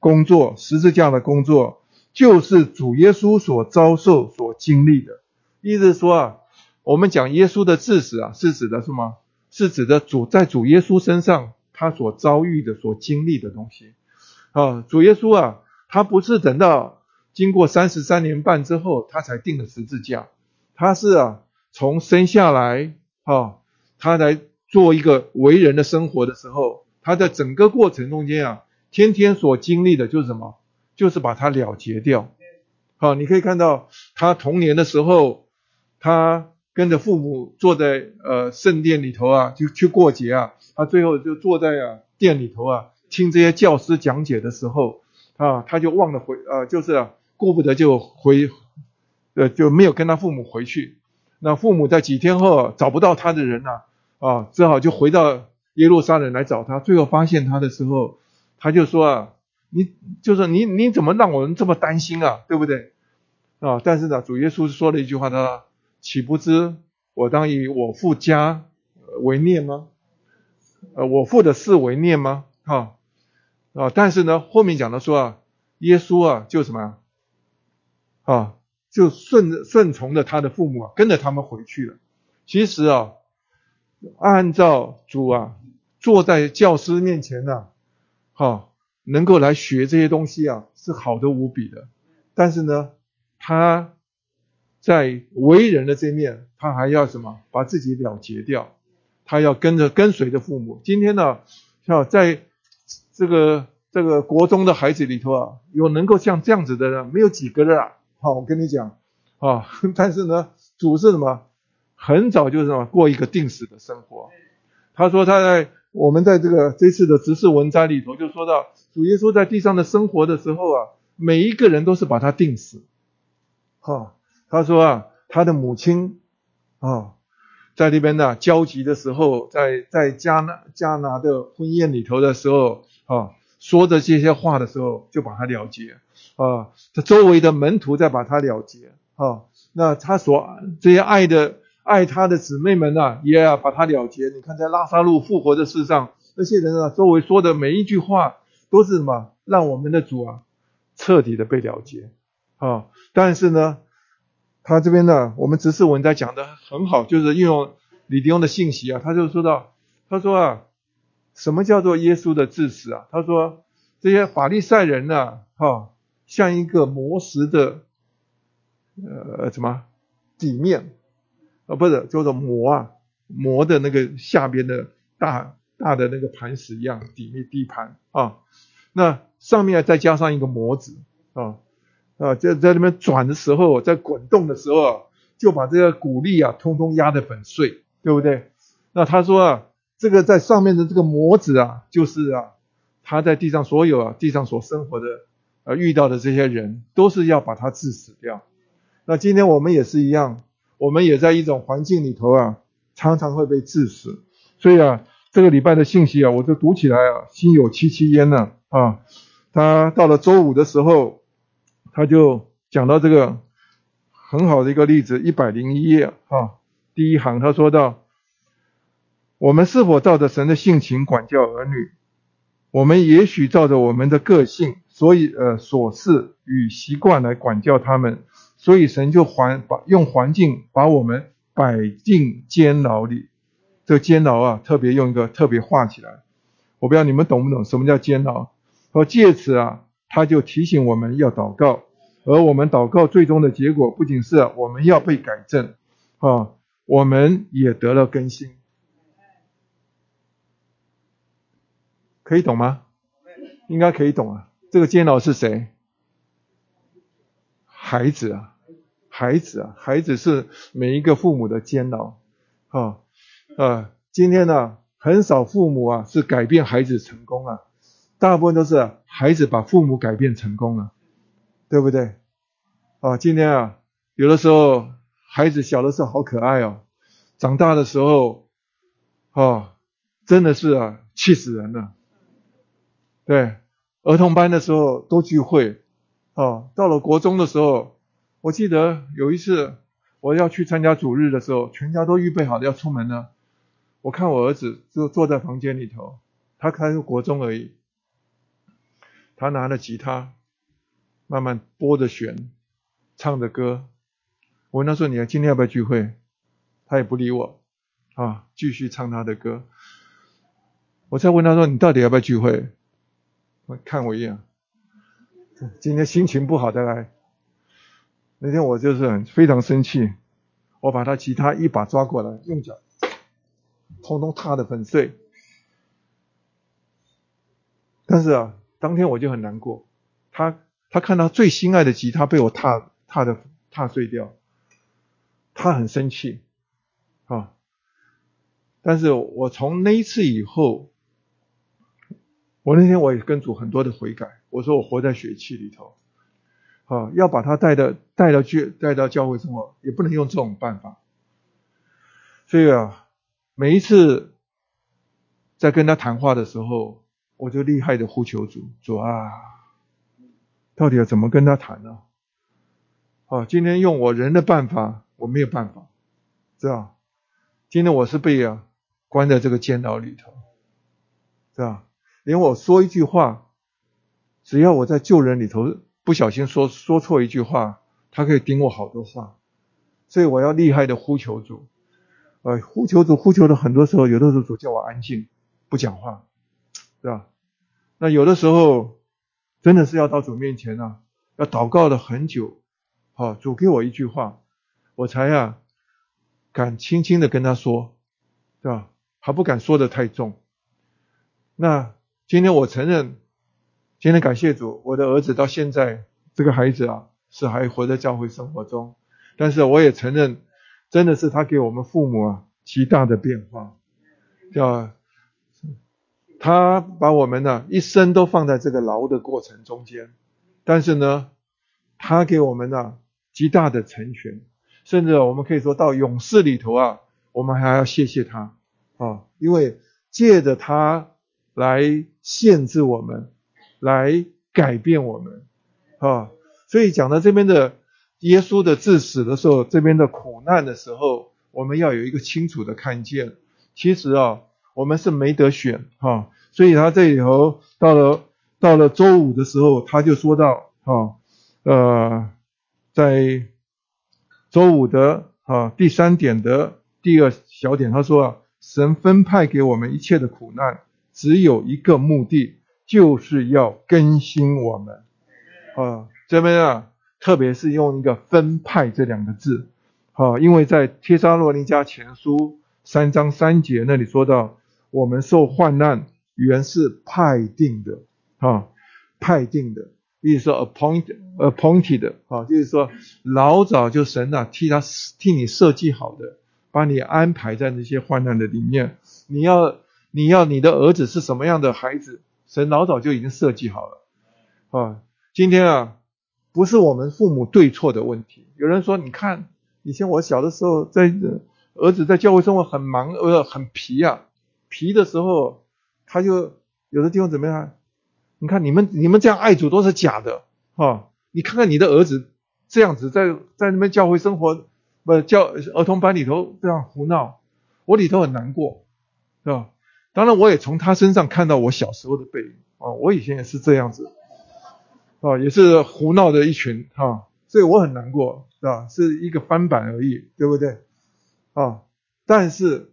工作十字架的工作，就是主耶稣所遭受、所经历的。意思说啊，我们讲耶稣的致死啊，是指的是吗？是指的主在主耶稣身上他所遭遇的、所经历的东西啊。主耶稣啊，他不是等到经过三十三年半之后，他才定的十字架。他是啊，从生下来啊，他来做一个为人的生活的时候，他在整个过程中间啊。天天所经历的就是什么？就是把它了结掉。好，你可以看到他童年的时候，他跟着父母坐在呃圣殿里头啊，就去过节啊。他最后就坐在啊殿里头啊，听这些教师讲解的时候啊，他就忘了回啊，就是啊顾不得就回呃就没有跟他父母回去。那父母在几天后找不到他的人呐啊，只好就回到耶路撒冷来找他。最后发现他的时候。他就说啊，你就是你你怎么让我们这么担心啊？对不对？啊，但是呢，主耶稣说了一句话，他说：“岂不知我当以我父家为念吗？呃，我父的事为念吗？哈啊！但是呢，后面讲的说啊，耶稣啊，就什么啊，就顺顺从着他的父母啊，跟着他们回去了。其实啊，按照主啊，坐在教师面前呢，哈，能够来学这些东西啊，是好的无比的。但是呢，他在为人的这面，他还要什么？把自己了结掉，他要跟着跟随着父母。今天呢，像在这个这个国中的孩子里头啊，有能够像这样子的人，没有几个人啊。好，我跟你讲啊，但是呢，主是什么？很早就是什么过一个定死的生活。他说他在我们在这个这次的执事文章里头就说到，主耶稣在地上的生活的时候啊，每一个人都是把他定死。哈，他说啊，他的母亲啊，在那边呢焦急的时候，在在加拿加拿的婚宴里头的时候啊，说着这些话的时候，就把他了结啊，他周围的门徒在把他了结啊，那他所这些爱的。爱他的姊妹们呐，也要把他了结。你看，在拉萨路复活的事上，那些人啊，周围说的每一句话，都是什么？让我们的主啊，彻底的被了结啊！但是呢，他这边呢，我们执事文在讲的很好，就是运用李迪翁的信息啊，他就说到，他说啊，什么叫做耶稣的致死啊？他说这些法利赛人呢，哈，像一个磨石的，呃，什么底面。啊，不是，叫做磨啊，磨的那个下边的大大的那个磐石一样，底面地盘啊，那上面再加上一个模子啊啊，在在那边转的时候，在滚动的时候啊，就把这个谷粒啊，通通压得粉碎，对不对？那他说啊，这个在上面的这个模子啊，就是啊，他在地上所有啊，地上所生活的呃遇到的这些人，都是要把他致死掉。那今天我们也是一样。我们也在一种环境里头啊，常常会被致死。所以啊，这个礼拜的信息啊，我就读起来啊，心有戚戚焉呢啊。他到了周五的时候，他就讲到这个很好的一个例子，一百零一页啊，第一行他说到：我们是否照着神的性情管教儿女？我们也许照着我们的个性，所以呃琐事与习惯来管教他们。所以神就环把用环境把我们摆进监牢里，这个监牢啊，特别用一个特别画起来。我不知道你们懂不懂什么叫监牢？说借此啊，他就提醒我们要祷告，而我们祷告最终的结果不仅是我们要被改正啊，我们也得了更新。可以懂吗？应该可以懂啊。这个监牢是谁？孩子啊。孩子啊，孩子是每一个父母的监牢啊啊！今天呢，很少父母啊是改变孩子成功啊，大部分都是孩子把父母改变成功了，对不对？啊，今天啊，有的时候孩子小的时候好可爱哦，长大的时候啊，真的是啊气死人了。对，儿童班的时候都聚会啊，到了国中的时候。我记得有一次我要去参加主日的时候，全家都预备好了要出门呢。我看我儿子就坐在房间里头，他开个国中而已，他拿了吉他，慢慢拨着弦，唱着歌。我问他说：“你今天要不要聚会？”他也不理我，啊，继续唱他的歌。我再问他说：“你到底要不要聚会？”看我一眼，今天心情不好，再来。那天我就是非常生气，我把他吉他一把抓过来，用脚通通踏的粉碎。但是啊，当天我就很难过，他他看到最心爱的吉他被我踏踏的踏碎掉，他很生气啊。但是我从那一次以后，我那天我也跟主很多的悔改，我说我活在血气里头。啊，要把他带到带到去带到教会生活，也不能用这种办法。所以啊，每一次在跟他谈话的时候，我就厉害的呼求主，主啊，到底要怎么跟他谈呢？啊，今天用我人的办法，我没有办法，是吧？今天我是被啊关在这个监牢里头，是吧？连我说一句话，只要我在救人里头不小心说说错一句话，他可以顶我好多话，所以我要厉害的呼求主，呃，呼求主呼求的很多时候，有的时候主叫我安静，不讲话，是吧？那有的时候真的是要到主面前啊，要祷告了很久。好，主给我一句话，我才呀敢轻轻的跟他说，对吧？还不敢说的太重。那今天我承认，今天感谢主，我的儿子到现在这个孩子啊是还活在教会生活中，但是我也承认，真的是他给我们父母啊极大的变化，叫他把我们呢一生都放在这个牢的过程中间，但是呢，他给我们呢。极大的成全，甚至我们可以说到勇士里头啊，我们还要谢谢他。啊，因为借着他来限制我们，来改变我们。啊，所以讲到这边的耶稣的致死的时候，这边的苦难的时候，我们要有一个清楚的看见，其实啊，我们是没得选哈，所以他这里头到了到了周五的时候，他就说到啊，呃。在周五的啊第三点的第二小点，他说啊，神分派给我们一切的苦难，只有一个目的，就是要更新我们啊。这边啊，特别是用一个分派这两个字啊，因为在帖撒罗尼迦前书三章三节那里说到，我们受患难原是派定的啊，派定的。意思说 appoint appointed 啊，就是说老早就神啊替他替你设计好的，把你安排在那些患难的里面。你要你要你的儿子是什么样的孩子，神老早就已经设计好了啊。今天啊，不是我们父母对错的问题。有人说，你看以前我小的时候，在儿子在教会生活很忙呃很皮啊，皮的时候他就有的地方怎么样？你看你们你们这样爱主都是假的哈！你看看你的儿子这样子在在那边教会生活，不教儿童班里头这样胡闹，我里头很难过，是吧？当然我也从他身上看到我小时候的背影啊，我以前也是这样子啊，也是胡闹的一群哈，所以我很难过，是吧？是一个翻版而已，对不对？啊，但是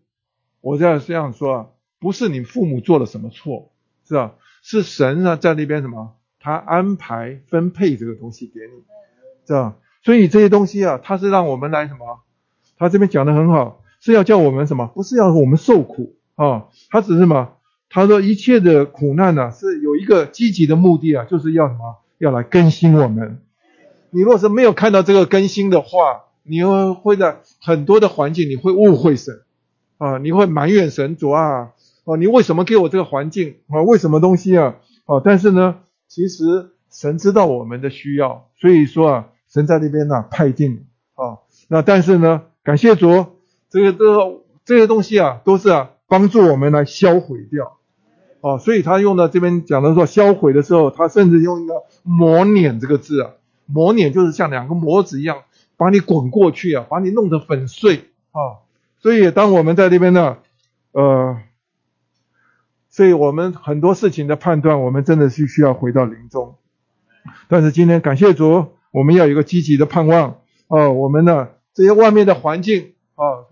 我这样这样说啊，不是你父母做了什么错，是吧？是神啊，在那边什么？他安排分配这个东西给你，是吧。所以这些东西啊，他是让我们来什么？他这边讲的很好，是要叫我们什么？不是要我们受苦啊，他只是什么？他说一切的苦难呢，是有一个积极的目的啊，就是要什么？要来更新我们。你若是没有看到这个更新的话，你会会在很多的环境你会误会神啊，你会埋怨神主啊。哦，你为什么给我这个环境啊？为什么东西啊？哦，但是呢，其实神知道我们的需要，所以说啊，神在那边呢派定啊。那但是呢，感谢主，这个这个这些东西啊，都是啊帮助我们来销毁掉。哦，所以他用的这边讲的说销毁的时候，他甚至用一个磨碾这个字啊，磨碾就是像两个磨子一样，把你滚过去啊，把你弄得粉碎啊。所以当我们在这边呢，呃。所以我们很多事情的判断，我们真的是需要回到临终。但是今天感谢主，我们要有一个积极的盼望哦。我们呢，这些外面的环境啊，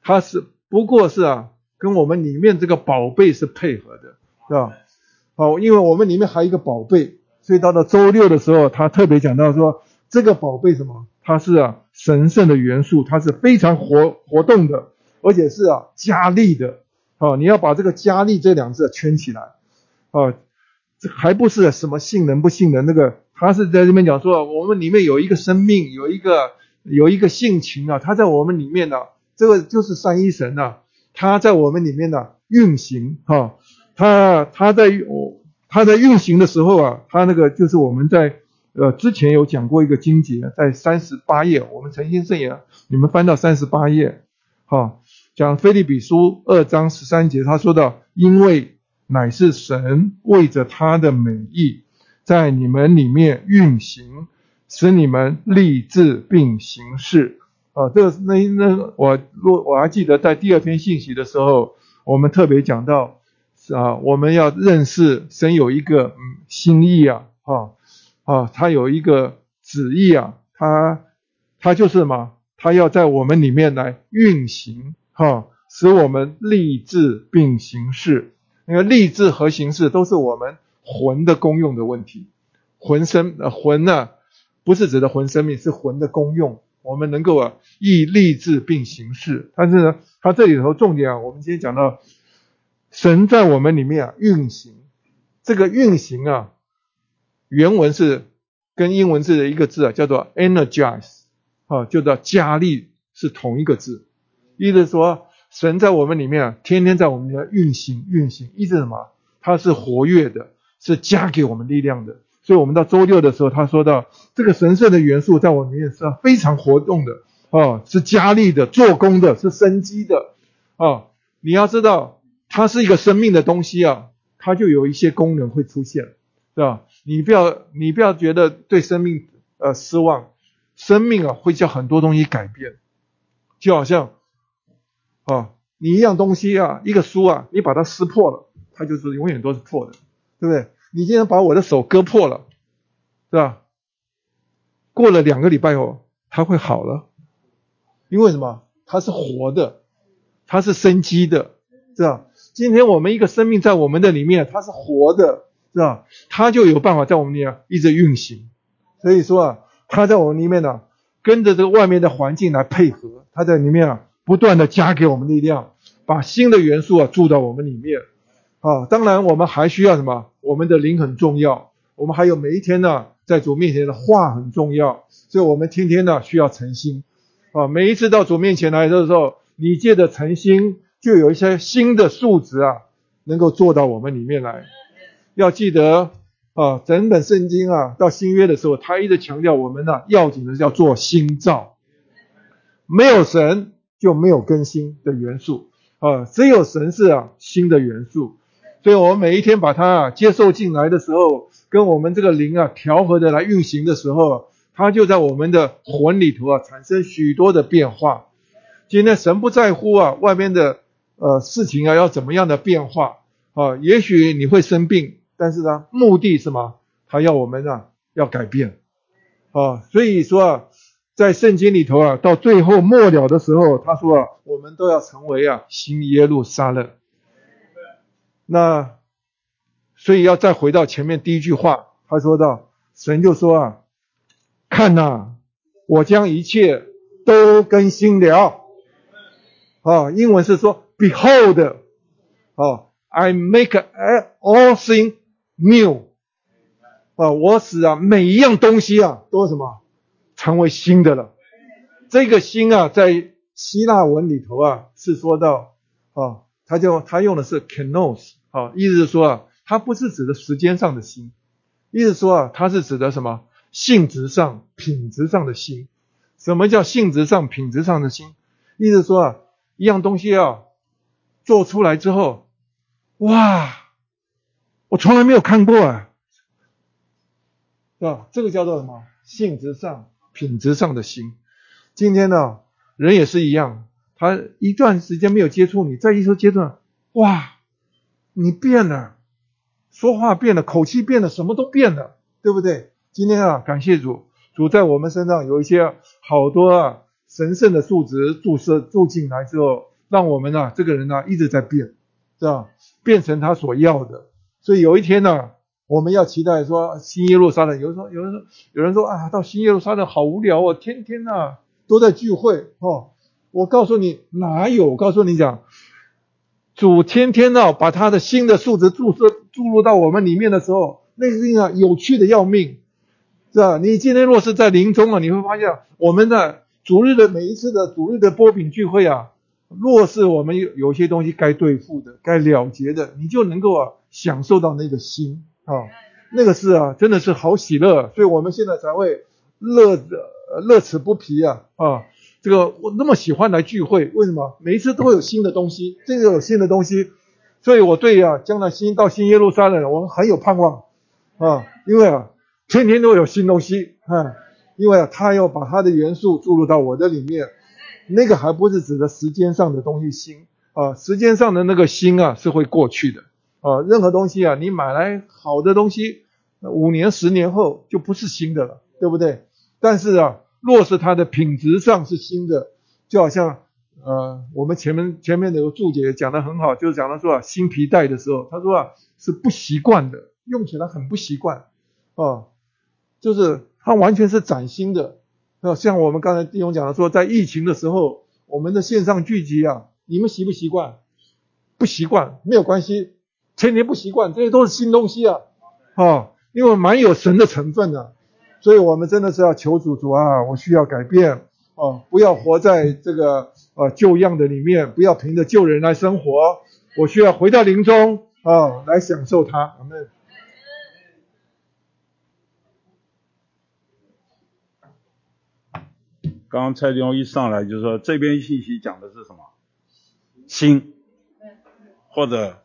它是不过是啊，跟我们里面这个宝贝是配合的，是吧？哦，因为我们里面还有一个宝贝，所以到了周六的时候，他特别讲到说，这个宝贝什么？它是啊，神圣的元素，它是非常活活动的，而且是啊，加力的。啊，你要把这个“加力”这两字圈起来，啊，这还不是什么性能不性能，那个他是在这边讲说，我们里面有一个生命，有一个有一个性情啊，他在我们里面呢，这个就是三一神呐，他在我们里面呢运行，哈，他他在他在运行的时候啊，他那个就是我们在呃之前有讲过一个经节，在三十八页，我们诚心圣言，你们翻到三十八页，哈。讲菲利比书二章十三节，他说到：“因为乃是神为着他的美意，在你们里面运行，使你们立志并行事。啊，这那那我若我还记得在第二篇信息的时候，我们特别讲到啊，我们要认识神有一个嗯心意啊，啊啊，他有一个旨意啊，他他就是什么？他要在我们里面来运行，哈，使我们立志并行事。那个立志和行事都是我们魂的功用的问题。魂生呃魂呢，不是指的魂生命，是魂的功用。我们能够啊，亦立志并行事。但是呢，它这里头重点啊，我们今天讲到神在我们里面啊运行。这个运行啊，原文是跟英文字的一个字啊，叫做 energize。啊，就叫加力是同一个字，意思说神在我们里面啊，天天在我们里面运行运行，意思什么？它是活跃的，是加给我们力量的。所以我们到周六的时候，他说到这个神圣的元素在我们里面是非常活动的啊，是加力的、做工的、是生机的啊。你要知道，它是一个生命的东西啊，它就有一些功能会出现，对吧？你不要你不要觉得对生命呃失望。生命啊，会叫很多东西改变，就好像啊，你一样东西啊，一个书啊，你把它撕破了，它就是永远都是破的，对不对？你今天把我的手割破了，是吧？过了两个礼拜后，它会好了，因为什么？它是活的，它是生机的，是吧？今天我们一个生命在我们的里面，它是活的，是吧？它就有办法在我们里面一直运行，所以说啊。他在我们里面呢，跟着这个外面的环境来配合，他在里面啊，不断的加给我们力量，把新的元素啊注到我们里面。啊，当然我们还需要什么？我们的灵很重要，我们还有每一天呢，在主面前的话很重要，所以我们天天呢需要诚心。啊，每一次到主面前来的时候，你借着诚心，就有一些新的素质啊，能够做到我们里面来。要记得。啊，整本圣经啊，到新约的时候，他一直强调我们呢，要紧的是要做新造，没有神就没有更新的元素啊，只有神是啊新的元素，所以我们每一天把它啊接受进来的时候，跟我们这个灵啊调和的来运行的时候，它就在我们的魂里头啊产生许多的变化。今天神不在乎啊外面的呃事情啊要怎么样的变化啊，也许你会生病。但是呢，目的是什么？他要我们啊，要改变啊。所以说啊，在圣经里头啊，到最后末了的时候，他说啊，我们都要成为啊新耶路撒冷。那所以要再回到前面第一句话，他说到，神就说啊，看呐，我将一切都更新了。啊，英文是说，Behold，啊，I make all thing。New 啊，我使啊每一样东西啊都什么成为新的了。这个新啊，在希腊文里头啊是说到啊，他就他用的是 kenos 啊，意思是说啊，它不是指的时间上的新，意思说啊，它是指的什么性质上、品质上的新。什么叫性质上、品质上的新？意思说啊，一样东西啊做出来之后，哇！我从来没有看过啊，是吧？这个叫做什么？性质上、品质上的心。今天呢，人也是一样，他一段时间没有接触你，再一说接触，哇，你变了，说话变了，口气变了，什么都变了，对不对？今天啊，感谢主，主在我们身上有一些好多啊神圣的数值注射注进来之后，让我们呢这个人呢一直在变，是吧？变成他所要的。所以有一天呢，我们要期待说新耶路撒冷。有人说，有人说，有人说啊，到新耶路撒冷好无聊哦，天天呐都在聚会哦。我告诉你哪有？告诉你讲，主天天呢把他的新的数值注射注入到我们里面的时候，那个事啊有趣的要命，是吧？你今天若是在林中啊，你会发现我们的主日的每一次的主日的波饼聚会啊。若是我们有有些东西该对付的、该了结的，你就能够啊享受到那个心啊，那个是啊，真的是好喜乐，所以我们现在才会乐呃乐此不疲啊啊！这个我那么喜欢来聚会，为什么？每一次都会有新的东西，这个有新的东西，所以我对啊将来新到新耶路撒冷，我们很有盼望啊！因为啊，天天都有新东西啊，因为啊，他要把他的元素注入到我的里面，那个还不是指的时间上的东西新啊，时间上的那个新啊是会过去的啊，任何东西啊，你买来好的东西，五年十年后就不是新的了，对不对？但是啊，若是它的品质上是新的，就好像。呃，我们前面前面那个注解讲的很好，就是讲到说啊，新皮带的时候，他说啊是不习惯的，用起来很不习惯啊，就是它完全是崭新的。啊，像我们刚才弟兄讲的说，在疫情的时候，我们的线上聚集啊，你们习不习惯？不习惯没有关系，天天不习惯，这些都是新东西啊，啊，因为蛮有神的成分的，所以我们真的是要求主主啊，我需要改变。哦，不要活在这个呃旧样的里面，不要凭着旧人来生活。我需要回到林中啊，来享受它。我们刚刚蔡弟兄一上来就说，这边信息讲的是什么？新，或者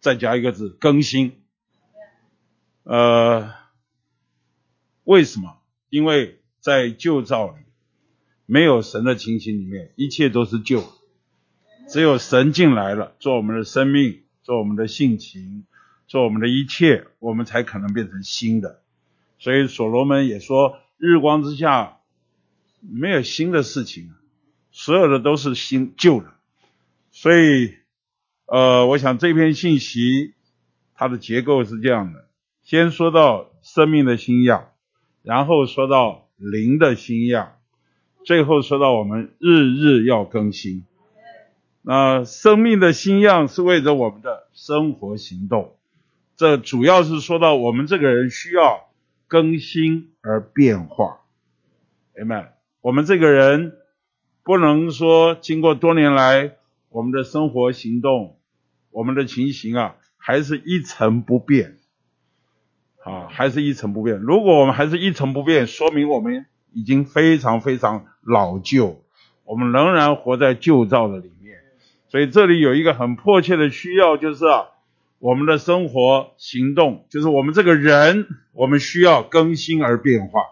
再加一个字更新。呃，为什么？因为在旧造里。没有神的情形里面，一切都是旧；只有神进来了，做我们的生命，做我们的性情，做我们的一切，我们才可能变成新的。所以所罗门也说：“日光之下没有新的事情，所有的都是新旧的。”所以，呃，我想这篇信息它的结构是这样的：先说到生命的新样，然后说到灵的新样。最后说到我们日日要更新，那生命的新样是为着我们的生活行动，这主要是说到我们这个人需要更新而变化，明白？我们这个人不能说经过多年来我们的生活行动，我们的情形啊，还是一成不变，啊，还是一成不变。如果我们还是一成不变，说明我们。已经非常非常老旧，我们仍然活在旧照的里面，所以这里有一个很迫切的需要，就是，我们的生活行动，就是我们这个人，我们需要更新而变化。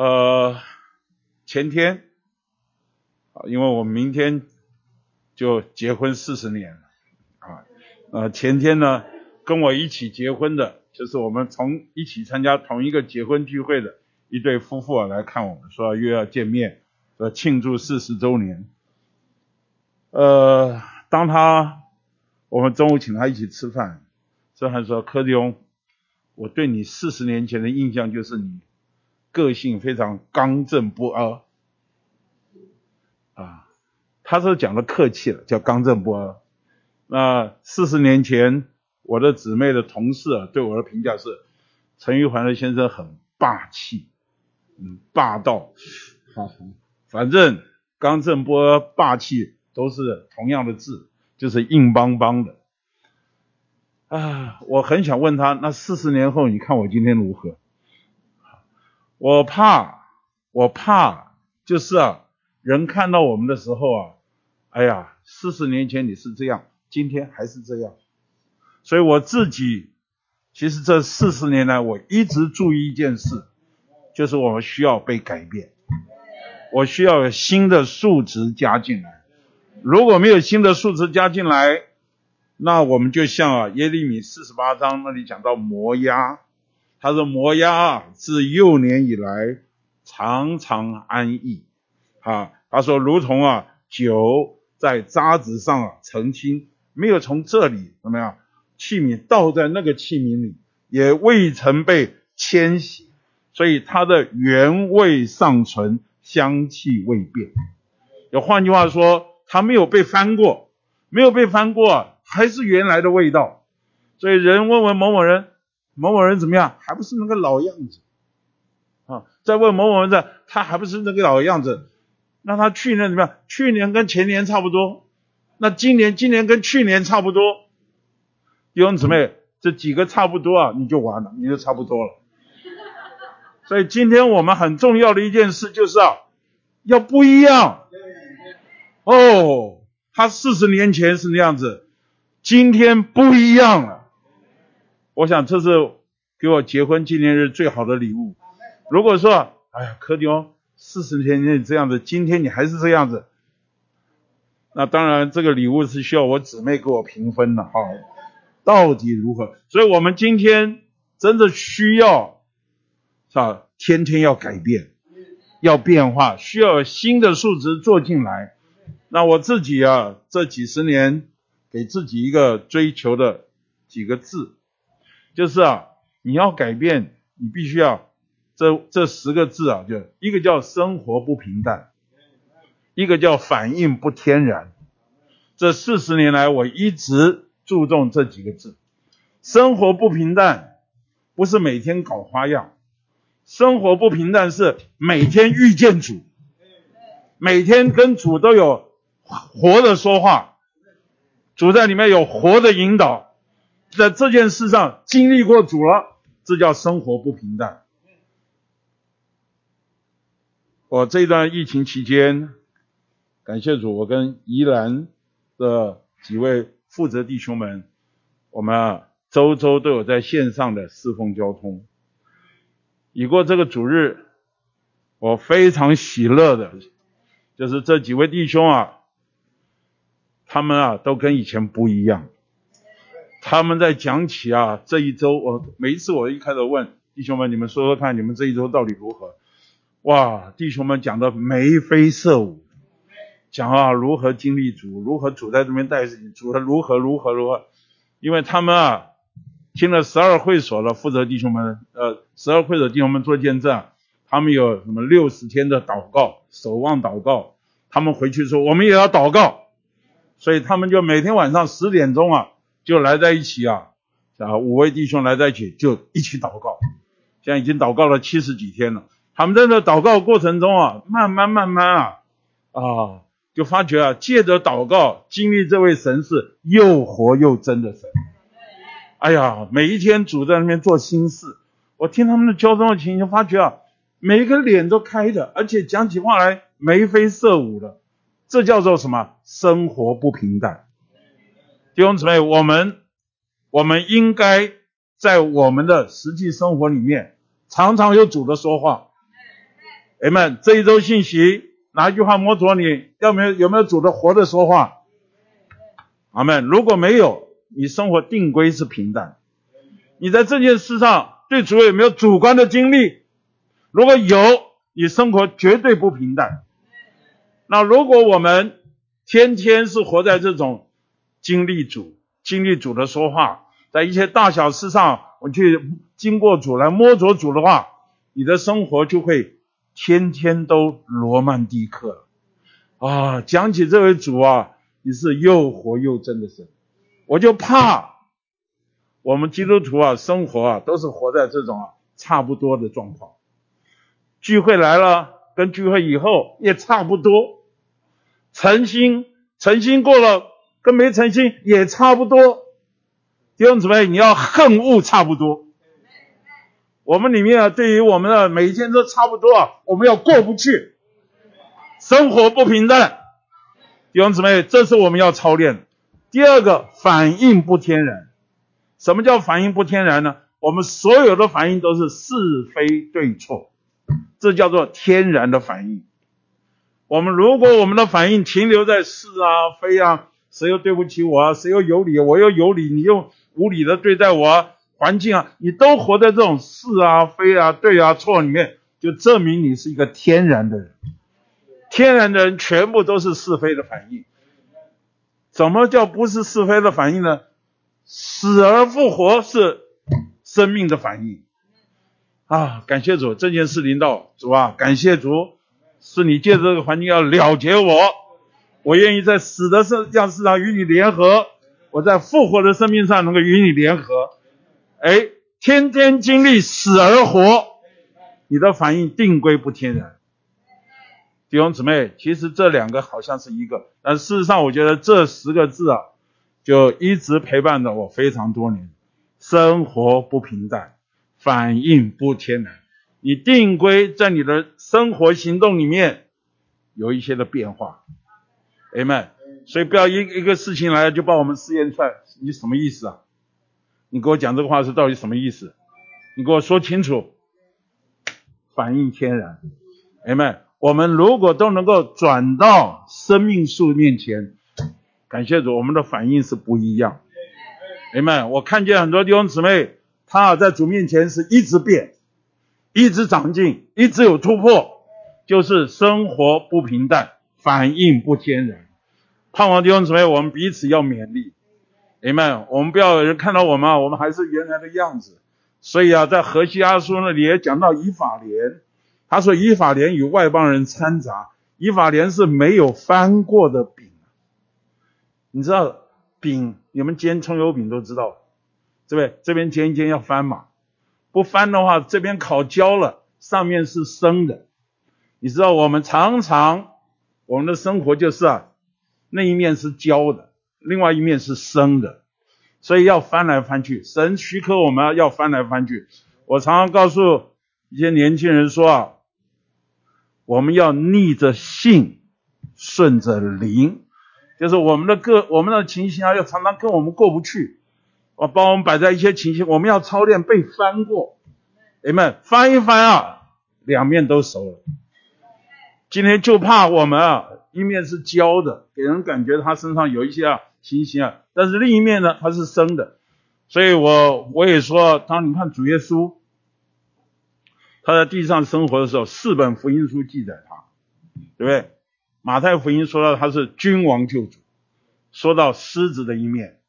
呃，前天啊，因为我明天就结婚四十年了啊，呃，前天呢，跟我一起结婚的。就是我们从一起参加同一个结婚聚会的一对夫妇啊来看我们，说又要见面，说庆祝四十周年。呃，当他我们中午请他一起吃饭，之后说柯迪翁，我对你四十年前的印象就是你个性非常刚正不阿啊，他是讲的客气了，叫刚正不阿。那四十年前。我的姊妹的同事啊，对我的评价是陈玉环的先生很霸气，嗯，霸道，好，反正刚正不阿霸气都是同样的字，就是硬邦邦的。啊，我很想问他，那四十年后你看我今天如何？我怕，我怕，就是啊，人看到我们的时候啊，哎呀，四十年前你是这样，今天还是这样。所以我自己，其实这四十年来，我一直注意一件事，就是我们需要被改变，我需要有新的数值加进来。如果没有新的数值加进来，那我们就像啊耶利米四十八章那里讲到磨压，他说磨压啊自幼年以来常常安逸，啊他说如同啊酒在渣子上啊澄清，没有从这里怎么样？器皿倒在那个器皿里，也未曾被迁徙，所以它的原味尚存，香气未变。有换句话说，它没有被翻过，没有被翻过，还是原来的味道。所以人问问某某人，某某人怎么样，还不是那个老样子啊？再问某某人，的他还不是那个老样子？那他去年怎么样？去年跟前年差不多。那今年，今年跟去年差不多。弟兄姊妹，这几个差不多啊，你就完了，你就差不多了。所以今天我们很重要的一件事就是啊，要不一样。哦，他四十年前是那样子，今天不一样了。我想这是给我结婚纪念日最好的礼物。如果说，哎呀，柯迪欧四十年前这样子，今天你还是这样子，那当然这个礼物是需要我姊妹给我评分的哈，到底如何？所以我们今天真的需要，是吧？天天要改变，要变化，需要新的数值做进来。那我自己啊，这几十年给自己一个追求的几个字，就是啊，你要改变，你必须要这这十个字啊，就一个叫生活不平淡，一个叫反应不天然。这四十年来，我一直注重这几个字。生活不平淡，不是每天搞花样，生活不平淡是每天遇见主，每天跟主都有。活的说话，主在里面有活的引导，在这件事上经历过主了，这叫生活不平淡。我这段疫情期间，感谢主，我跟宜兰的几位负责弟兄们，我们啊周周都有在线上的侍奉交通。已过这个主日，我非常喜乐的，就是这几位弟兄啊。他们啊，都跟以前不一样。他们在讲起啊，这一周，我每一次我一开始问弟兄们，你们说说看，你们这一周到底如何？哇，弟兄们讲的眉飞色舞，讲啊如何经历主，如何主在这边带领，主如何如何如何。因为他们啊，听了十二会所的负责弟兄们，呃，十二会所弟兄们做见证，他们有什么六十天的祷告，守望祷告，他们回去说，我们也要祷告。所以他们就每天晚上十点钟啊，就来在一起啊，啊五位弟兄来在一起就一起祷告，现在已经祷告了七十几天了。他们在这祷告过程中啊，慢慢慢慢啊，啊就发觉啊，借着祷告经历这位神是又活又真的神。哎呀，每一天主在那边做心事，我听他们的交通的情形，发觉啊，每一个脸都开的，而且讲起话来眉飞色舞的。这叫做什么？生活不平淡。弟兄姊妹，我们我们应该在我们的实际生活里面，常常有主的说话。哎们，这一周信息哪一句话摸着你？要没有有没有主的活的说话？阿门。如果没有，你生活定规是平淡。你在这件事上对主有没有主观的经历？如果有，你生活绝对不平淡。那如果我们天天是活在这种经历主、经历主的说话，在一些大小事上，我去经过主来摸着主的话，你的生活就会天天都罗曼蒂克啊！讲起这位主啊，你是又活又真的神，我就怕我们基督徒啊，生活啊都是活在这种啊差不多的状况，聚会来了跟聚会以后也差不多。诚心，诚心过了，跟没诚心也差不多。弟兄姊妹，你要恨恶差不多。我们里面啊，对于我们的每一天都差不多啊，我们要过不去，生活不平淡。弟兄姊妹，这是我们要操练。第二个，反应不天然。什么叫反应不天然呢？我们所有的反应都是是非对错，这叫做天然的反应。我们如果我们的反应停留在是啊非啊，谁又对不起我啊，谁又有理，我又有理，你又无理的对待我，环境啊，你都活在这种是啊非啊对啊错里面，就证明你是一个天然的人。天然的人全部都是是非的反应。怎么叫不是是非的反应呢？死而复活是生命的反应。啊，感谢主，这件事领导主啊，感谢主。是你借着这个环境要了结我，我愿意在死的生样式上与你联合，我在复活的生命上能够与你联合。哎，天天经历死而活，你的反应定规不天然。弟兄姊妹，其实这两个好像是一个，但事实上我觉得这十个字啊，就一直陪伴着我非常多年。生活不平淡，反应不天然。你定规在你的生活行动里面有一些的变化，Amen。所以不要一一个事情来就把我们试验出来，你什么意思啊？你给我讲这个话是到底什么意思？你给我说清楚。反应天然，哎们，我们如果都能够转到生命树面前，感谢主，我们的反应是不一样。哎们，我看见很多弟兄姊妹，他在主面前是一直变，一直长进，一直有突破，就是生活不平淡，反应不天然。盼望弟兄姊妹，我们彼此要勉励。哎们，我们不要有人看到我们啊，我们还是原来的样子。所以啊，在河西阿书那里也讲到以法莲，他说以法莲与外邦人掺杂，以法莲是没有翻过的饼。你知道饼，你们煎葱油饼都知道，对不对？这边煎一煎要翻嘛，不翻的话，这边烤焦了，上面是生的。你知道我们常常我们的生活就是啊，那一面是焦的，另外一面是生的。所以要翻来翻去，神许可我们要翻来翻去。我常常告诉一些年轻人说啊，我们要逆着性，顺着灵，就是我们的个我们的情形啊，要常常跟我们过不去。我帮我们摆在一些情形，我们要操练被翻过。你们翻一翻啊，两面都熟了。今天就怕我们啊，一面是焦的，给人感觉他身上有一些啊。情形啊，但是另一面呢，它是生的，所以我我也说，当你看主耶稣，他在地上生活的时候，四本福音书记载他，对不对？马太福音说到他是君王救主，说到狮子的一面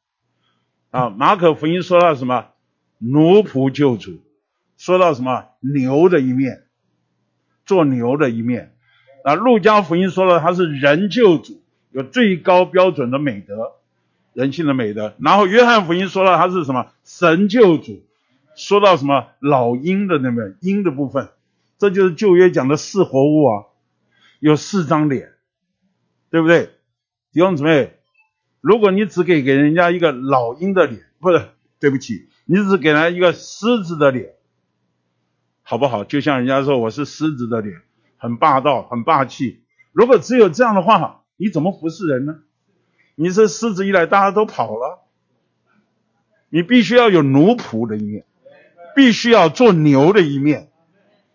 啊；马可福音说到什么奴仆救主，说到什么牛的一面，做牛的一面啊；路加福音说了他是人救主，有最高标准的美德。人性的美德，然后约翰福音说了他是什么神救主，说到什么老鹰的那边鹰的部分，这就是旧约讲的四活物啊，有四张脸，对不对？弟兄姊妹，如果你只给给人家一个老鹰的脸，不是，对不起，你只给他一个狮子的脸，好不好？就像人家说我是狮子的脸，很霸道，很霸气。如果只有这样的话，你怎么服侍人呢？你这狮子一来，大家都跑了。你必须要有奴仆的一面，必须要做牛的一面，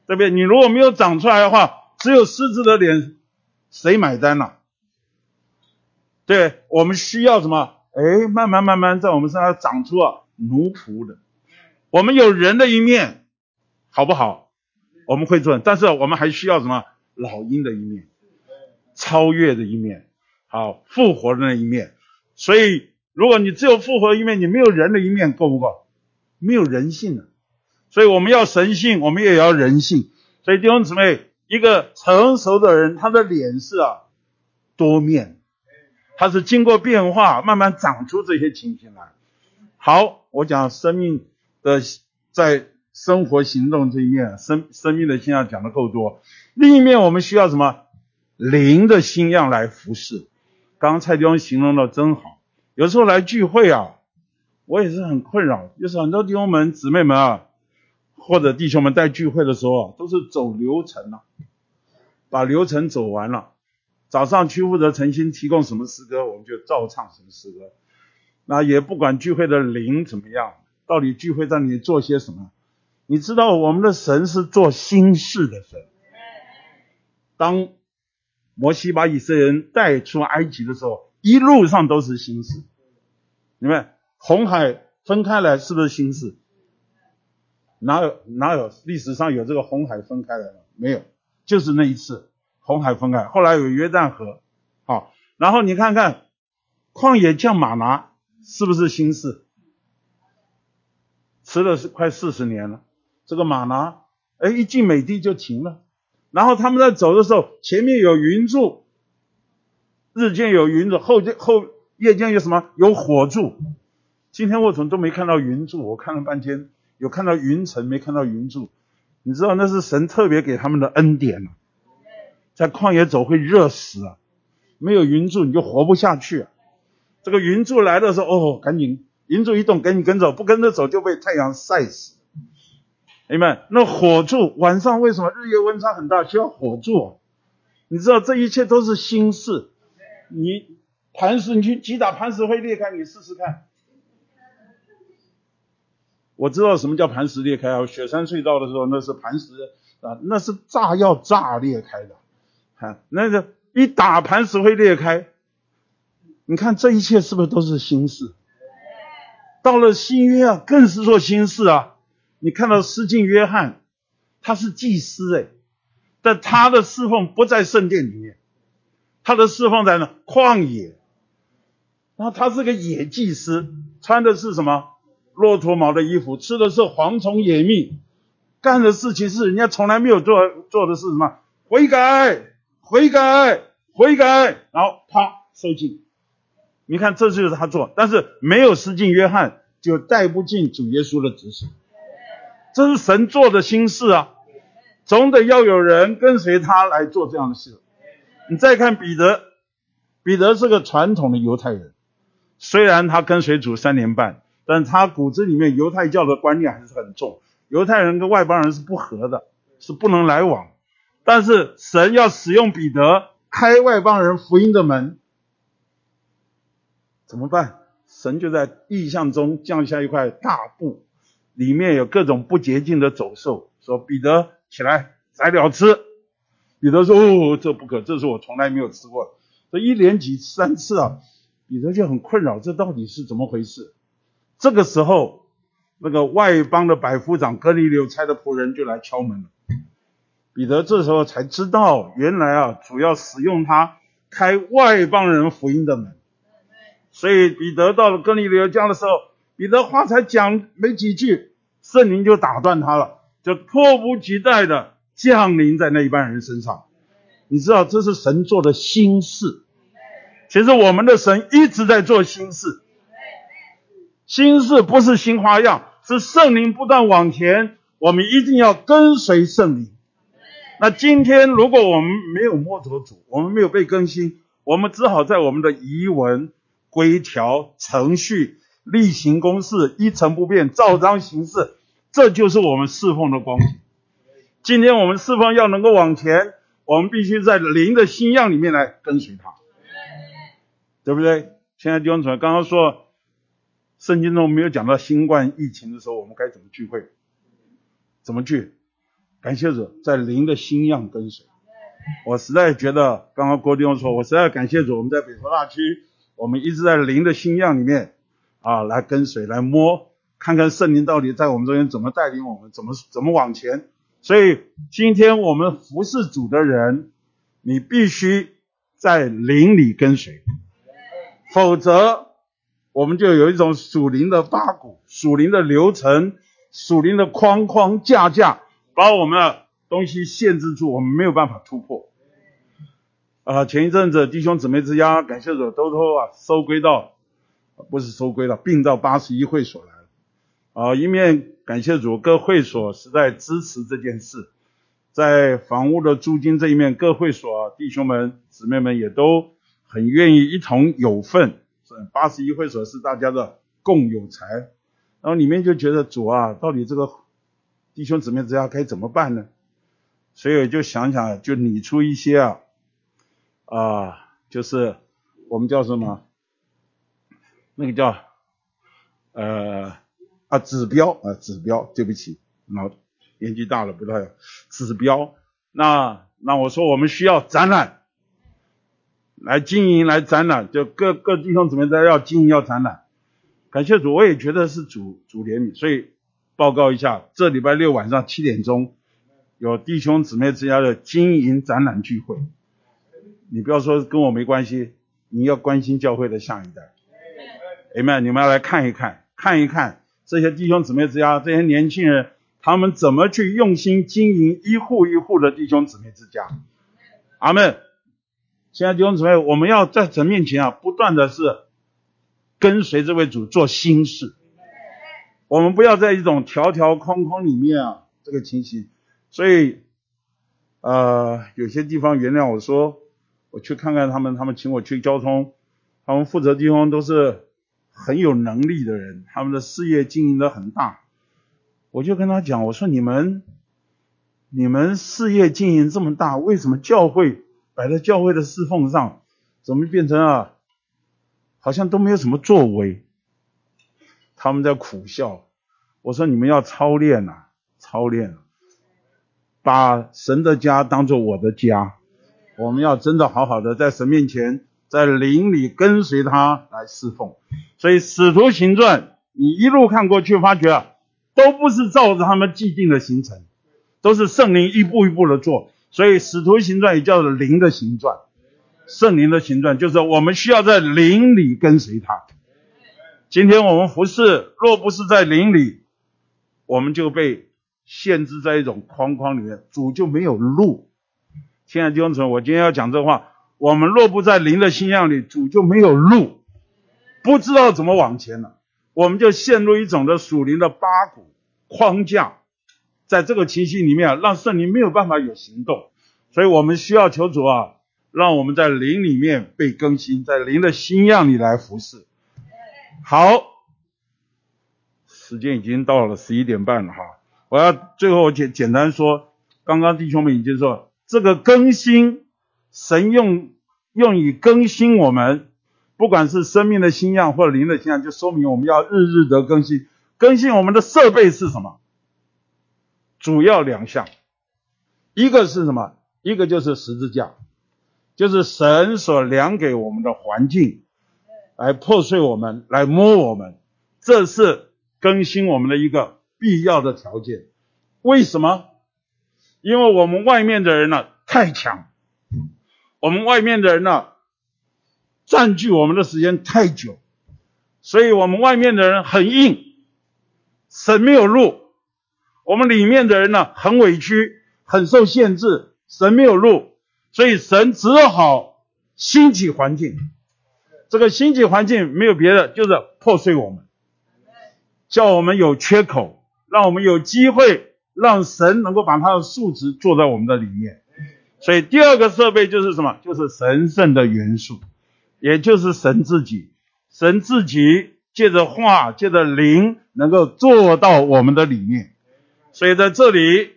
对不对？你如果没有长出来的话，只有狮子的脸，谁买单呢？对我们需要什么？哎，慢慢慢慢在我们身上长出啊奴仆的。我们有人的一面，好不好？我们会做，但是我们还需要什么？老鹰的一面，超越的一面。好，复活的那一面，所以如果你只有复活的一面，你没有人的一面，够不够？没有人性的，所以我们要神性，我们也要人性。所以弟兄姊妹，一个成熟的人，他的脸是啊多面，他是经过变化，慢慢长出这些情形来。好，我讲生命的在生活行动这一面，生生命的现象讲的够多。另一面，我们需要什么？灵的新样来服侍。刚刚蔡弟兄形容的真好，有时候来聚会啊，我也是很困扰，就是很多弟兄们、姊妹们啊，或者弟兄们在聚会的时候，都是走流程了，把流程走完了，早上去负责诚心提供什么诗歌，我们就照唱什么诗歌，那也不管聚会的灵怎么样，到底聚会在里做些什么？你知道我们的神是做心事的神，当。摩西把以色列人带出埃及的时候，一路上都是心事。你们红海分开来是不是心事？哪有哪有历史上有这个红海分开来的？没有，就是那一次红海分开。后来有约旦河，好，然后你看看旷野降马拿是不是心事？吃了是快四十年了，这个马拿，哎，一进美地就停了。然后他们在走的时候，前面有云柱，日间有云柱，后间后夜间有什么？有火柱。今天我怎么都没看到云柱？我看了半天，有看到云层，没看到云柱。你知道那是神特别给他们的恩典啊，在旷野走会热死啊，没有云柱你就活不下去。这个云柱来的时候，哦，赶紧云柱一动，赶紧跟走，不跟着走就被太阳晒死。你们那火柱晚上为什么日夜温差很大？需要火柱，你知道这一切都是心事。你磐石，你去击打磐石会裂开，你试试看。我知道什么叫磐石裂开啊！雪山隧道的时候，那是磐石啊，那是炸药炸裂开的，啊，那个一打磐石会裂开。你看这一切是不是都是心事？到了新约啊，更是做心事啊！你看到施浸约翰，他是祭司哎，但他的侍奉不在圣殿里面，他的侍奉在那旷野。然后他是个野祭司，穿的是什么骆驼毛的衣服，吃的是蝗虫野蜜，干的事情是人家从来没有做做的是什么？悔改，悔改，悔改，然后啪收进。你看这就是他做，但是没有施浸约翰就带不进主耶稣的指使。这是神做的心事啊，总得要有人跟随他来做这样的事。你再看彼得，彼得是个传统的犹太人。虽然他跟随主三年半，但他骨子里面犹太教的观念还是很重。犹太人跟外邦人是不和的，是不能来往。但是神要使用彼得开外邦人福音的门，怎么办？神就在意象中降下一块大布，里面有各种不洁净的走兽，说彼得起来宰了吃。彼得说：“哦，这不可，这是我从来没有吃过。”这一连几三次啊。彼得就很困扰，这到底是怎么回事？这个时候，那个外邦的百夫长哥尼流差的仆人就来敲门了。彼得这时候才知道，原来啊，主要使用他开外邦人福音的门。所以彼得到了哥尼流家的时候，彼得话才讲没几句，圣灵就打断他了，就迫不及待的降临在那一般人身上。你知道，这是神做的心事。其实我们的神一直在做新事，新事不是新花样，是圣灵不断往前，我们一定要跟随圣灵。那今天如果我们没有摸着主，我们没有被更新，我们只好在我们的仪文、规条、程序、例行公事一成不变，照章行事，这就是我们侍奉的光景。今天我们侍奉要能够往前，我们必须在灵的新样里面来跟随他。对不对？现在弟兄姊妹刚刚说，圣经中没有讲到新冠疫情的时候，我们该怎么聚会？怎么聚？感谢主，在灵的新样跟随。我实在觉得，刚刚郭弟兄说，我实在感谢主，我们在北投大区，我们一直在灵的新样里面啊，来跟随，来摸，看看圣灵到底在我们中间怎么带领我们，怎么怎么往前。所以今天我们服侍主的人，你必须在灵里跟随。否则，我们就有一种属灵的八股、属灵的流程、属灵的框框架架，把我们的东西限制住，我们没有办法突破。啊，前一阵子弟兄姊妹之家，感谢主，都都啊收归到，不是收归了，并到八十一会所来了。啊，一面感谢主，各会所实在支持这件事，在房屋的租金这一面，各会所弟兄们姊妹们也都。很愿意一同有份，八十一会所是大家的共有财，然后里面就觉得主啊，到底这个弟兄姊妹之家该怎么办呢？所以就想想，就拟出一些啊啊，就是我们叫什么？那个叫呃啊指标啊指标，对不起，老年纪大了不太指标。那那我说我们需要展览。来经营，来展览，就各各弟兄姊妹在要经营要展览，感谢主，我也觉得是主主怜悯，所以报告一下，这礼拜六晚上七点钟有弟兄姊妹之家的经营展览聚会，你不要说跟我没关系，你要关心教会的下一代，Amen，你们要来看一看，看一看这些弟兄姊妹之家这些年轻人，他们怎么去用心经营一户一户的弟兄姊妹之家，阿门。现在弟兄姊妹，我们要在神面前啊，不断的是跟随这位主做新事。我们不要在一种条条框框里面啊，这个情形。所以，呃，有些地方原谅我说，我去看看他们，他们请我去交通，他们负责地方都是很有能力的人，他们的事业经营的很大。我就跟他讲，我说你们，你们事业经营这么大，为什么教会？摆在教会的侍奉上，怎么变成啊？好像都没有什么作为。他们在苦笑。我说你们要操练呐、操练、把神的家当做我的家。我们要真的好好的在神面前，在灵里跟随他来侍奉。所以使徒行传，你一路看过去，发觉啊，都不是照着他们既定的行程，都是圣灵一步一步的做。所以使徒行传也叫做灵的行传，圣灵的行传就是我们需要在灵里跟随他。今天我们服侍，若不是在灵里，我们就被限制在一种框框里面，主就没有路。亲爱的弟兄姊妹，我今天要讲这话，我们若不在灵的信仰里，主就没有路，不知道怎么往前了，我们就陷入一种的属灵的八股框架，在这个情形里面啊，让圣灵没有办法有行动，所以我们需要求主啊，让我们在灵里面被更新，在灵的新样里来服侍。好，时间已经到了十一点半了哈，我要最后简简单说，刚刚弟兄们已经说，这个更新，神用用以更新我们，不管是生命的新样或灵的新样，就说明我们要日日的更新。更新我们的设备是什么？主要两项，一个是什么？一个就是十字架，就是神所量给我们的环境。来破碎我们，来摸我们，这是更新我们的一个必要的条件。为什么？因为我们外面的人呢太强，我们外面的人呢占据我们的时间太久，所以我们外面的人很硬，神没有路；我们里面的人呢很委屈，很受限制，神没有路，所以神只好兴起环境。这个兴起环境没有别的，就是破碎我们，叫我们有缺口，让我们有机会，让神能够把他的数值做在我们的里面。所以第二个设备就是什么？就是神圣的元素，也就是神自己。神自己借着话，借着灵，能够做到我们的里面。所以在这里，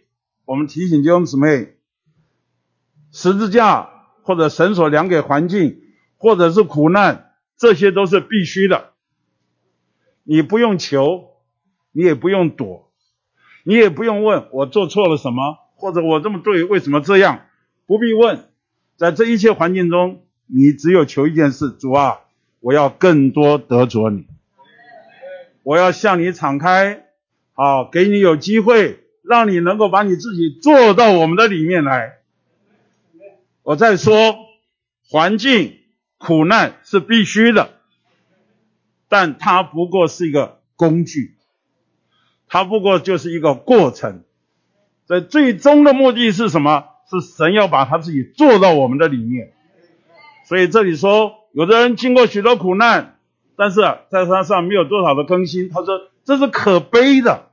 我们提醒弟兄姊妹，十字架或者神所量给环境。或者是苦难，这些都是必须的。你不用求，你也不用躲，你也不用问我做错了什么，或者我这么对为什么这样，不必问。在这一切环境中，你只有求一件事：主啊，我要更多得着你，我要向你敞开，好给你有机会，让你能够把你自己做到我们的里面来。我再说环境。苦难是必须的，但它不过是一个工具，它不过就是一个过程。在最终的目的是什么？是神要把他自己做到我们的里面。所以这里说，有的人经过许多苦难，但是在他上没有多少的更新。他说这是可悲的。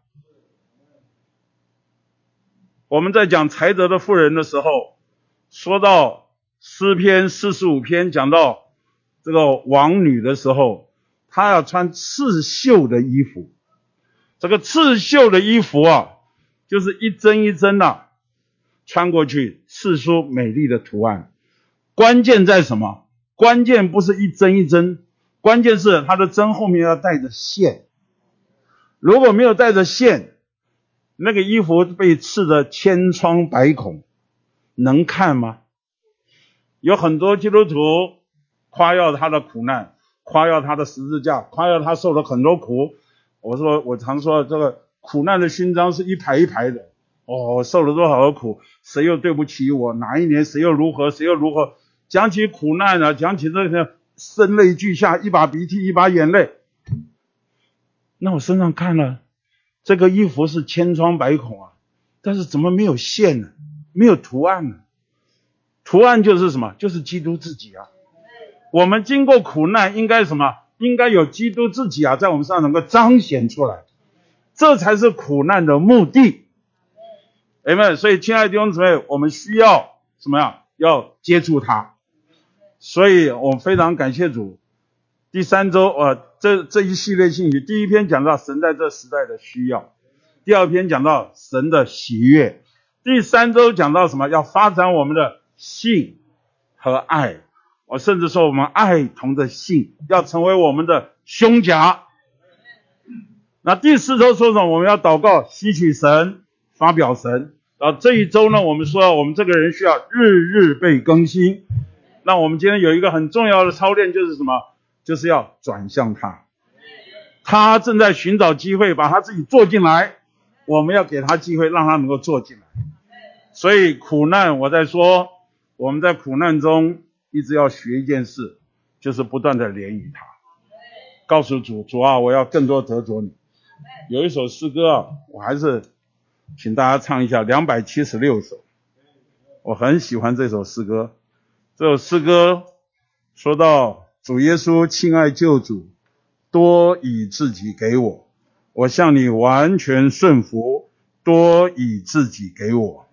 我们在讲才德的妇人的时候，说到。诗篇四十五篇讲到这个王女的时候，她要穿刺绣的衣服。这个刺绣的衣服啊，就是一针一针的穿过去，刺出美丽的图案。关键在什么？关键不是一针一针，关键是它的针后面要带着线。如果没有带着线，那个衣服被刺得千疮百孔，能看吗？有很多基督徒夸耀他的苦难，夸耀他的十字架，夸耀他受了很多苦。我说，我常说这个苦难的勋章是一排一排的。哦，受了多少的苦，谁又对不起我？哪一年谁又如何？谁又如何？讲起苦难啊，讲起这些，声泪俱下，一把鼻涕一把眼泪。那我身上看了，这个衣服是千疮百孔啊，但是怎么没有线呢？没有图案呢？图案就是什么？就是基督自己啊！我们经过苦难，应该什么？应该有基督自己啊，在我们身上能够彰显出来，这才是苦难的目的。哎们，所以亲爱的弟兄姊妹，我们需要什么呀？要接触他。所以我非常感谢主。第三周呃，这这一系列信息，第一篇讲到神在这时代的需要，第二篇讲到神的喜悦，第三周讲到什么？要发展我们的。性和爱，我甚至说我们爱同的性要成为我们的胸甲。那第四周说什么？我们要祷告，吸取神，发表神。啊这一周呢，我们说我们这个人需要日日被更新。那我们今天有一个很重要的操练，就是什么？就是要转向他。他正在寻找机会，把他自己做进来。我们要给他机会，让他能够做进来。所以苦难，我在说，我们在苦难中一直要学一件事，就是不断的怜悯他，告诉主，主啊，我要更多得着你。有一首诗歌啊，我还是请大家唱一下，两百七十六首，我很喜欢这首诗歌。这首诗歌说到主耶稣，亲爱救主，多以自己给我，我向你完全顺服，多以自己给我。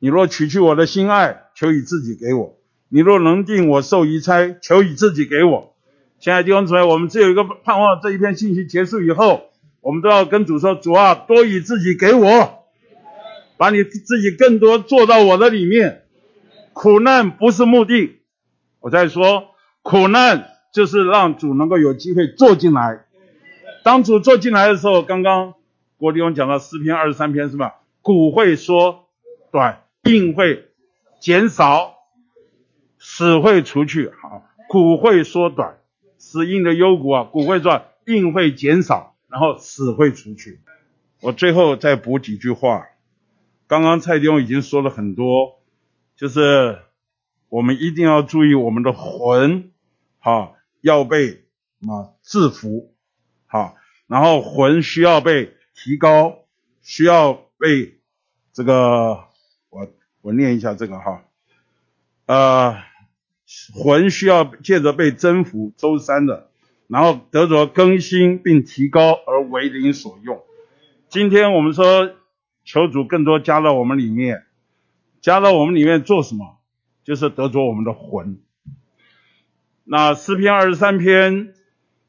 你若取去我的心爱，求以自己给我；你若能定我受遗差，求以自己给我。现在弟兄姊妹，我们只有一个盼望：这一篇信息结束以后，我们都要跟主说：“主啊，多以自己给我，把你自己更多做到我的里面。苦难不是目的，我在说，苦难就是让主能够有机会坐进来。当主坐进来的时候，刚刚郭弟兄讲到诗篇二十三篇是吧？骨会缩短。病会减少，死会除去，好，骨会缩短，死硬的幽谷啊，骨会说病会减少，然后死会出去。我最后再补几句话，刚刚蔡丁已经说了很多，就是我们一定要注意我们的魂，哈，要被啊制服，哈，然后魂需要被提高，需要被这个。我念一下这个哈，呃，魂需要借着被征服，周三的，然后得着更新并提高而为灵所用。今天我们说求主更多加到我们里面，加到我们里面做什么？就是得着我们的魂。那诗篇二十三篇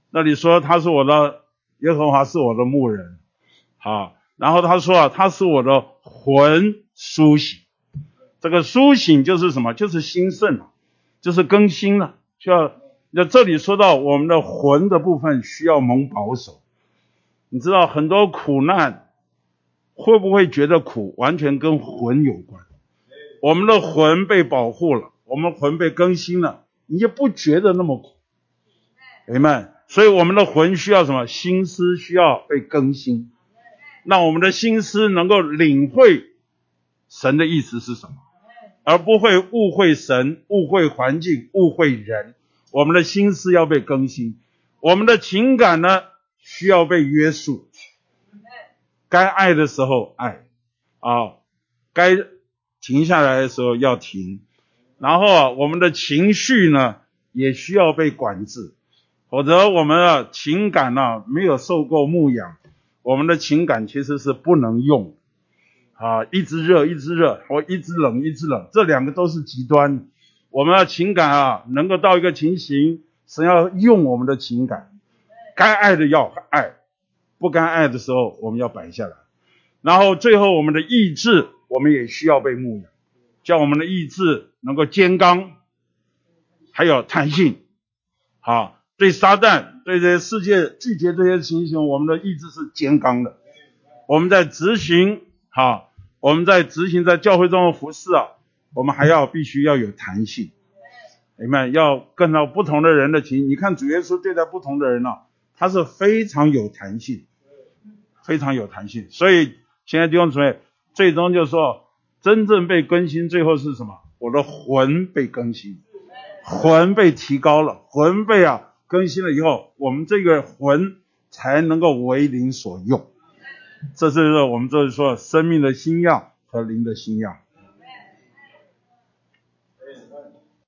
那里说他是我的耶和华是我的牧人，好，然后他说啊，他是我的魂苏醒。这个苏醒就是什么？就是兴盛了，就是更新了。需要那这里说到我们的魂的部分需要蒙保守。你知道很多苦难会不会觉得苦？完全跟魂有关。我们的魂被保护了，我们魂被更新了，你就不觉得那么苦。明白？所以我们的魂需要什么？心思需要被更新，让我们的心思能够领会神的意思是什么。而不会误会神、误会环境、误会人。我们的心思要被更新，我们的情感呢需要被约束。该爱的时候爱，啊，该停下来的时候要停。然后啊，我们的情绪呢也需要被管制，否则我们的情感呢没有受过牧养，我们的情感其实是不能用。啊，一直热，一直热，或一直冷，一直冷，这两个都是极端。我们的情感啊，能够到一个情形，神要用我们的情感，该爱的要爱，不该爱的时候，我们要摆下来。然后最后，我们的意志，我们也需要被牧养，叫我们的意志能够坚刚，还有弹性。好，对撒旦，对这些世界拒绝这些情形，我们的意志是坚刚的。我们在执行，好。我们在执行在教会中的服饰啊，我们还要必须要有弹性，你们要跟到不同的人的情。你看主耶稣对待不同的人呢，他是非常有弹性，非常有弹性。所以现在弟兄姊妹，最终就是说，真正被更新，最后是什么？我的魂被更新，魂被提高了，魂被啊更新了以后，我们这个魂才能够为灵所用。这是我们就是说生命的新样和灵的新样。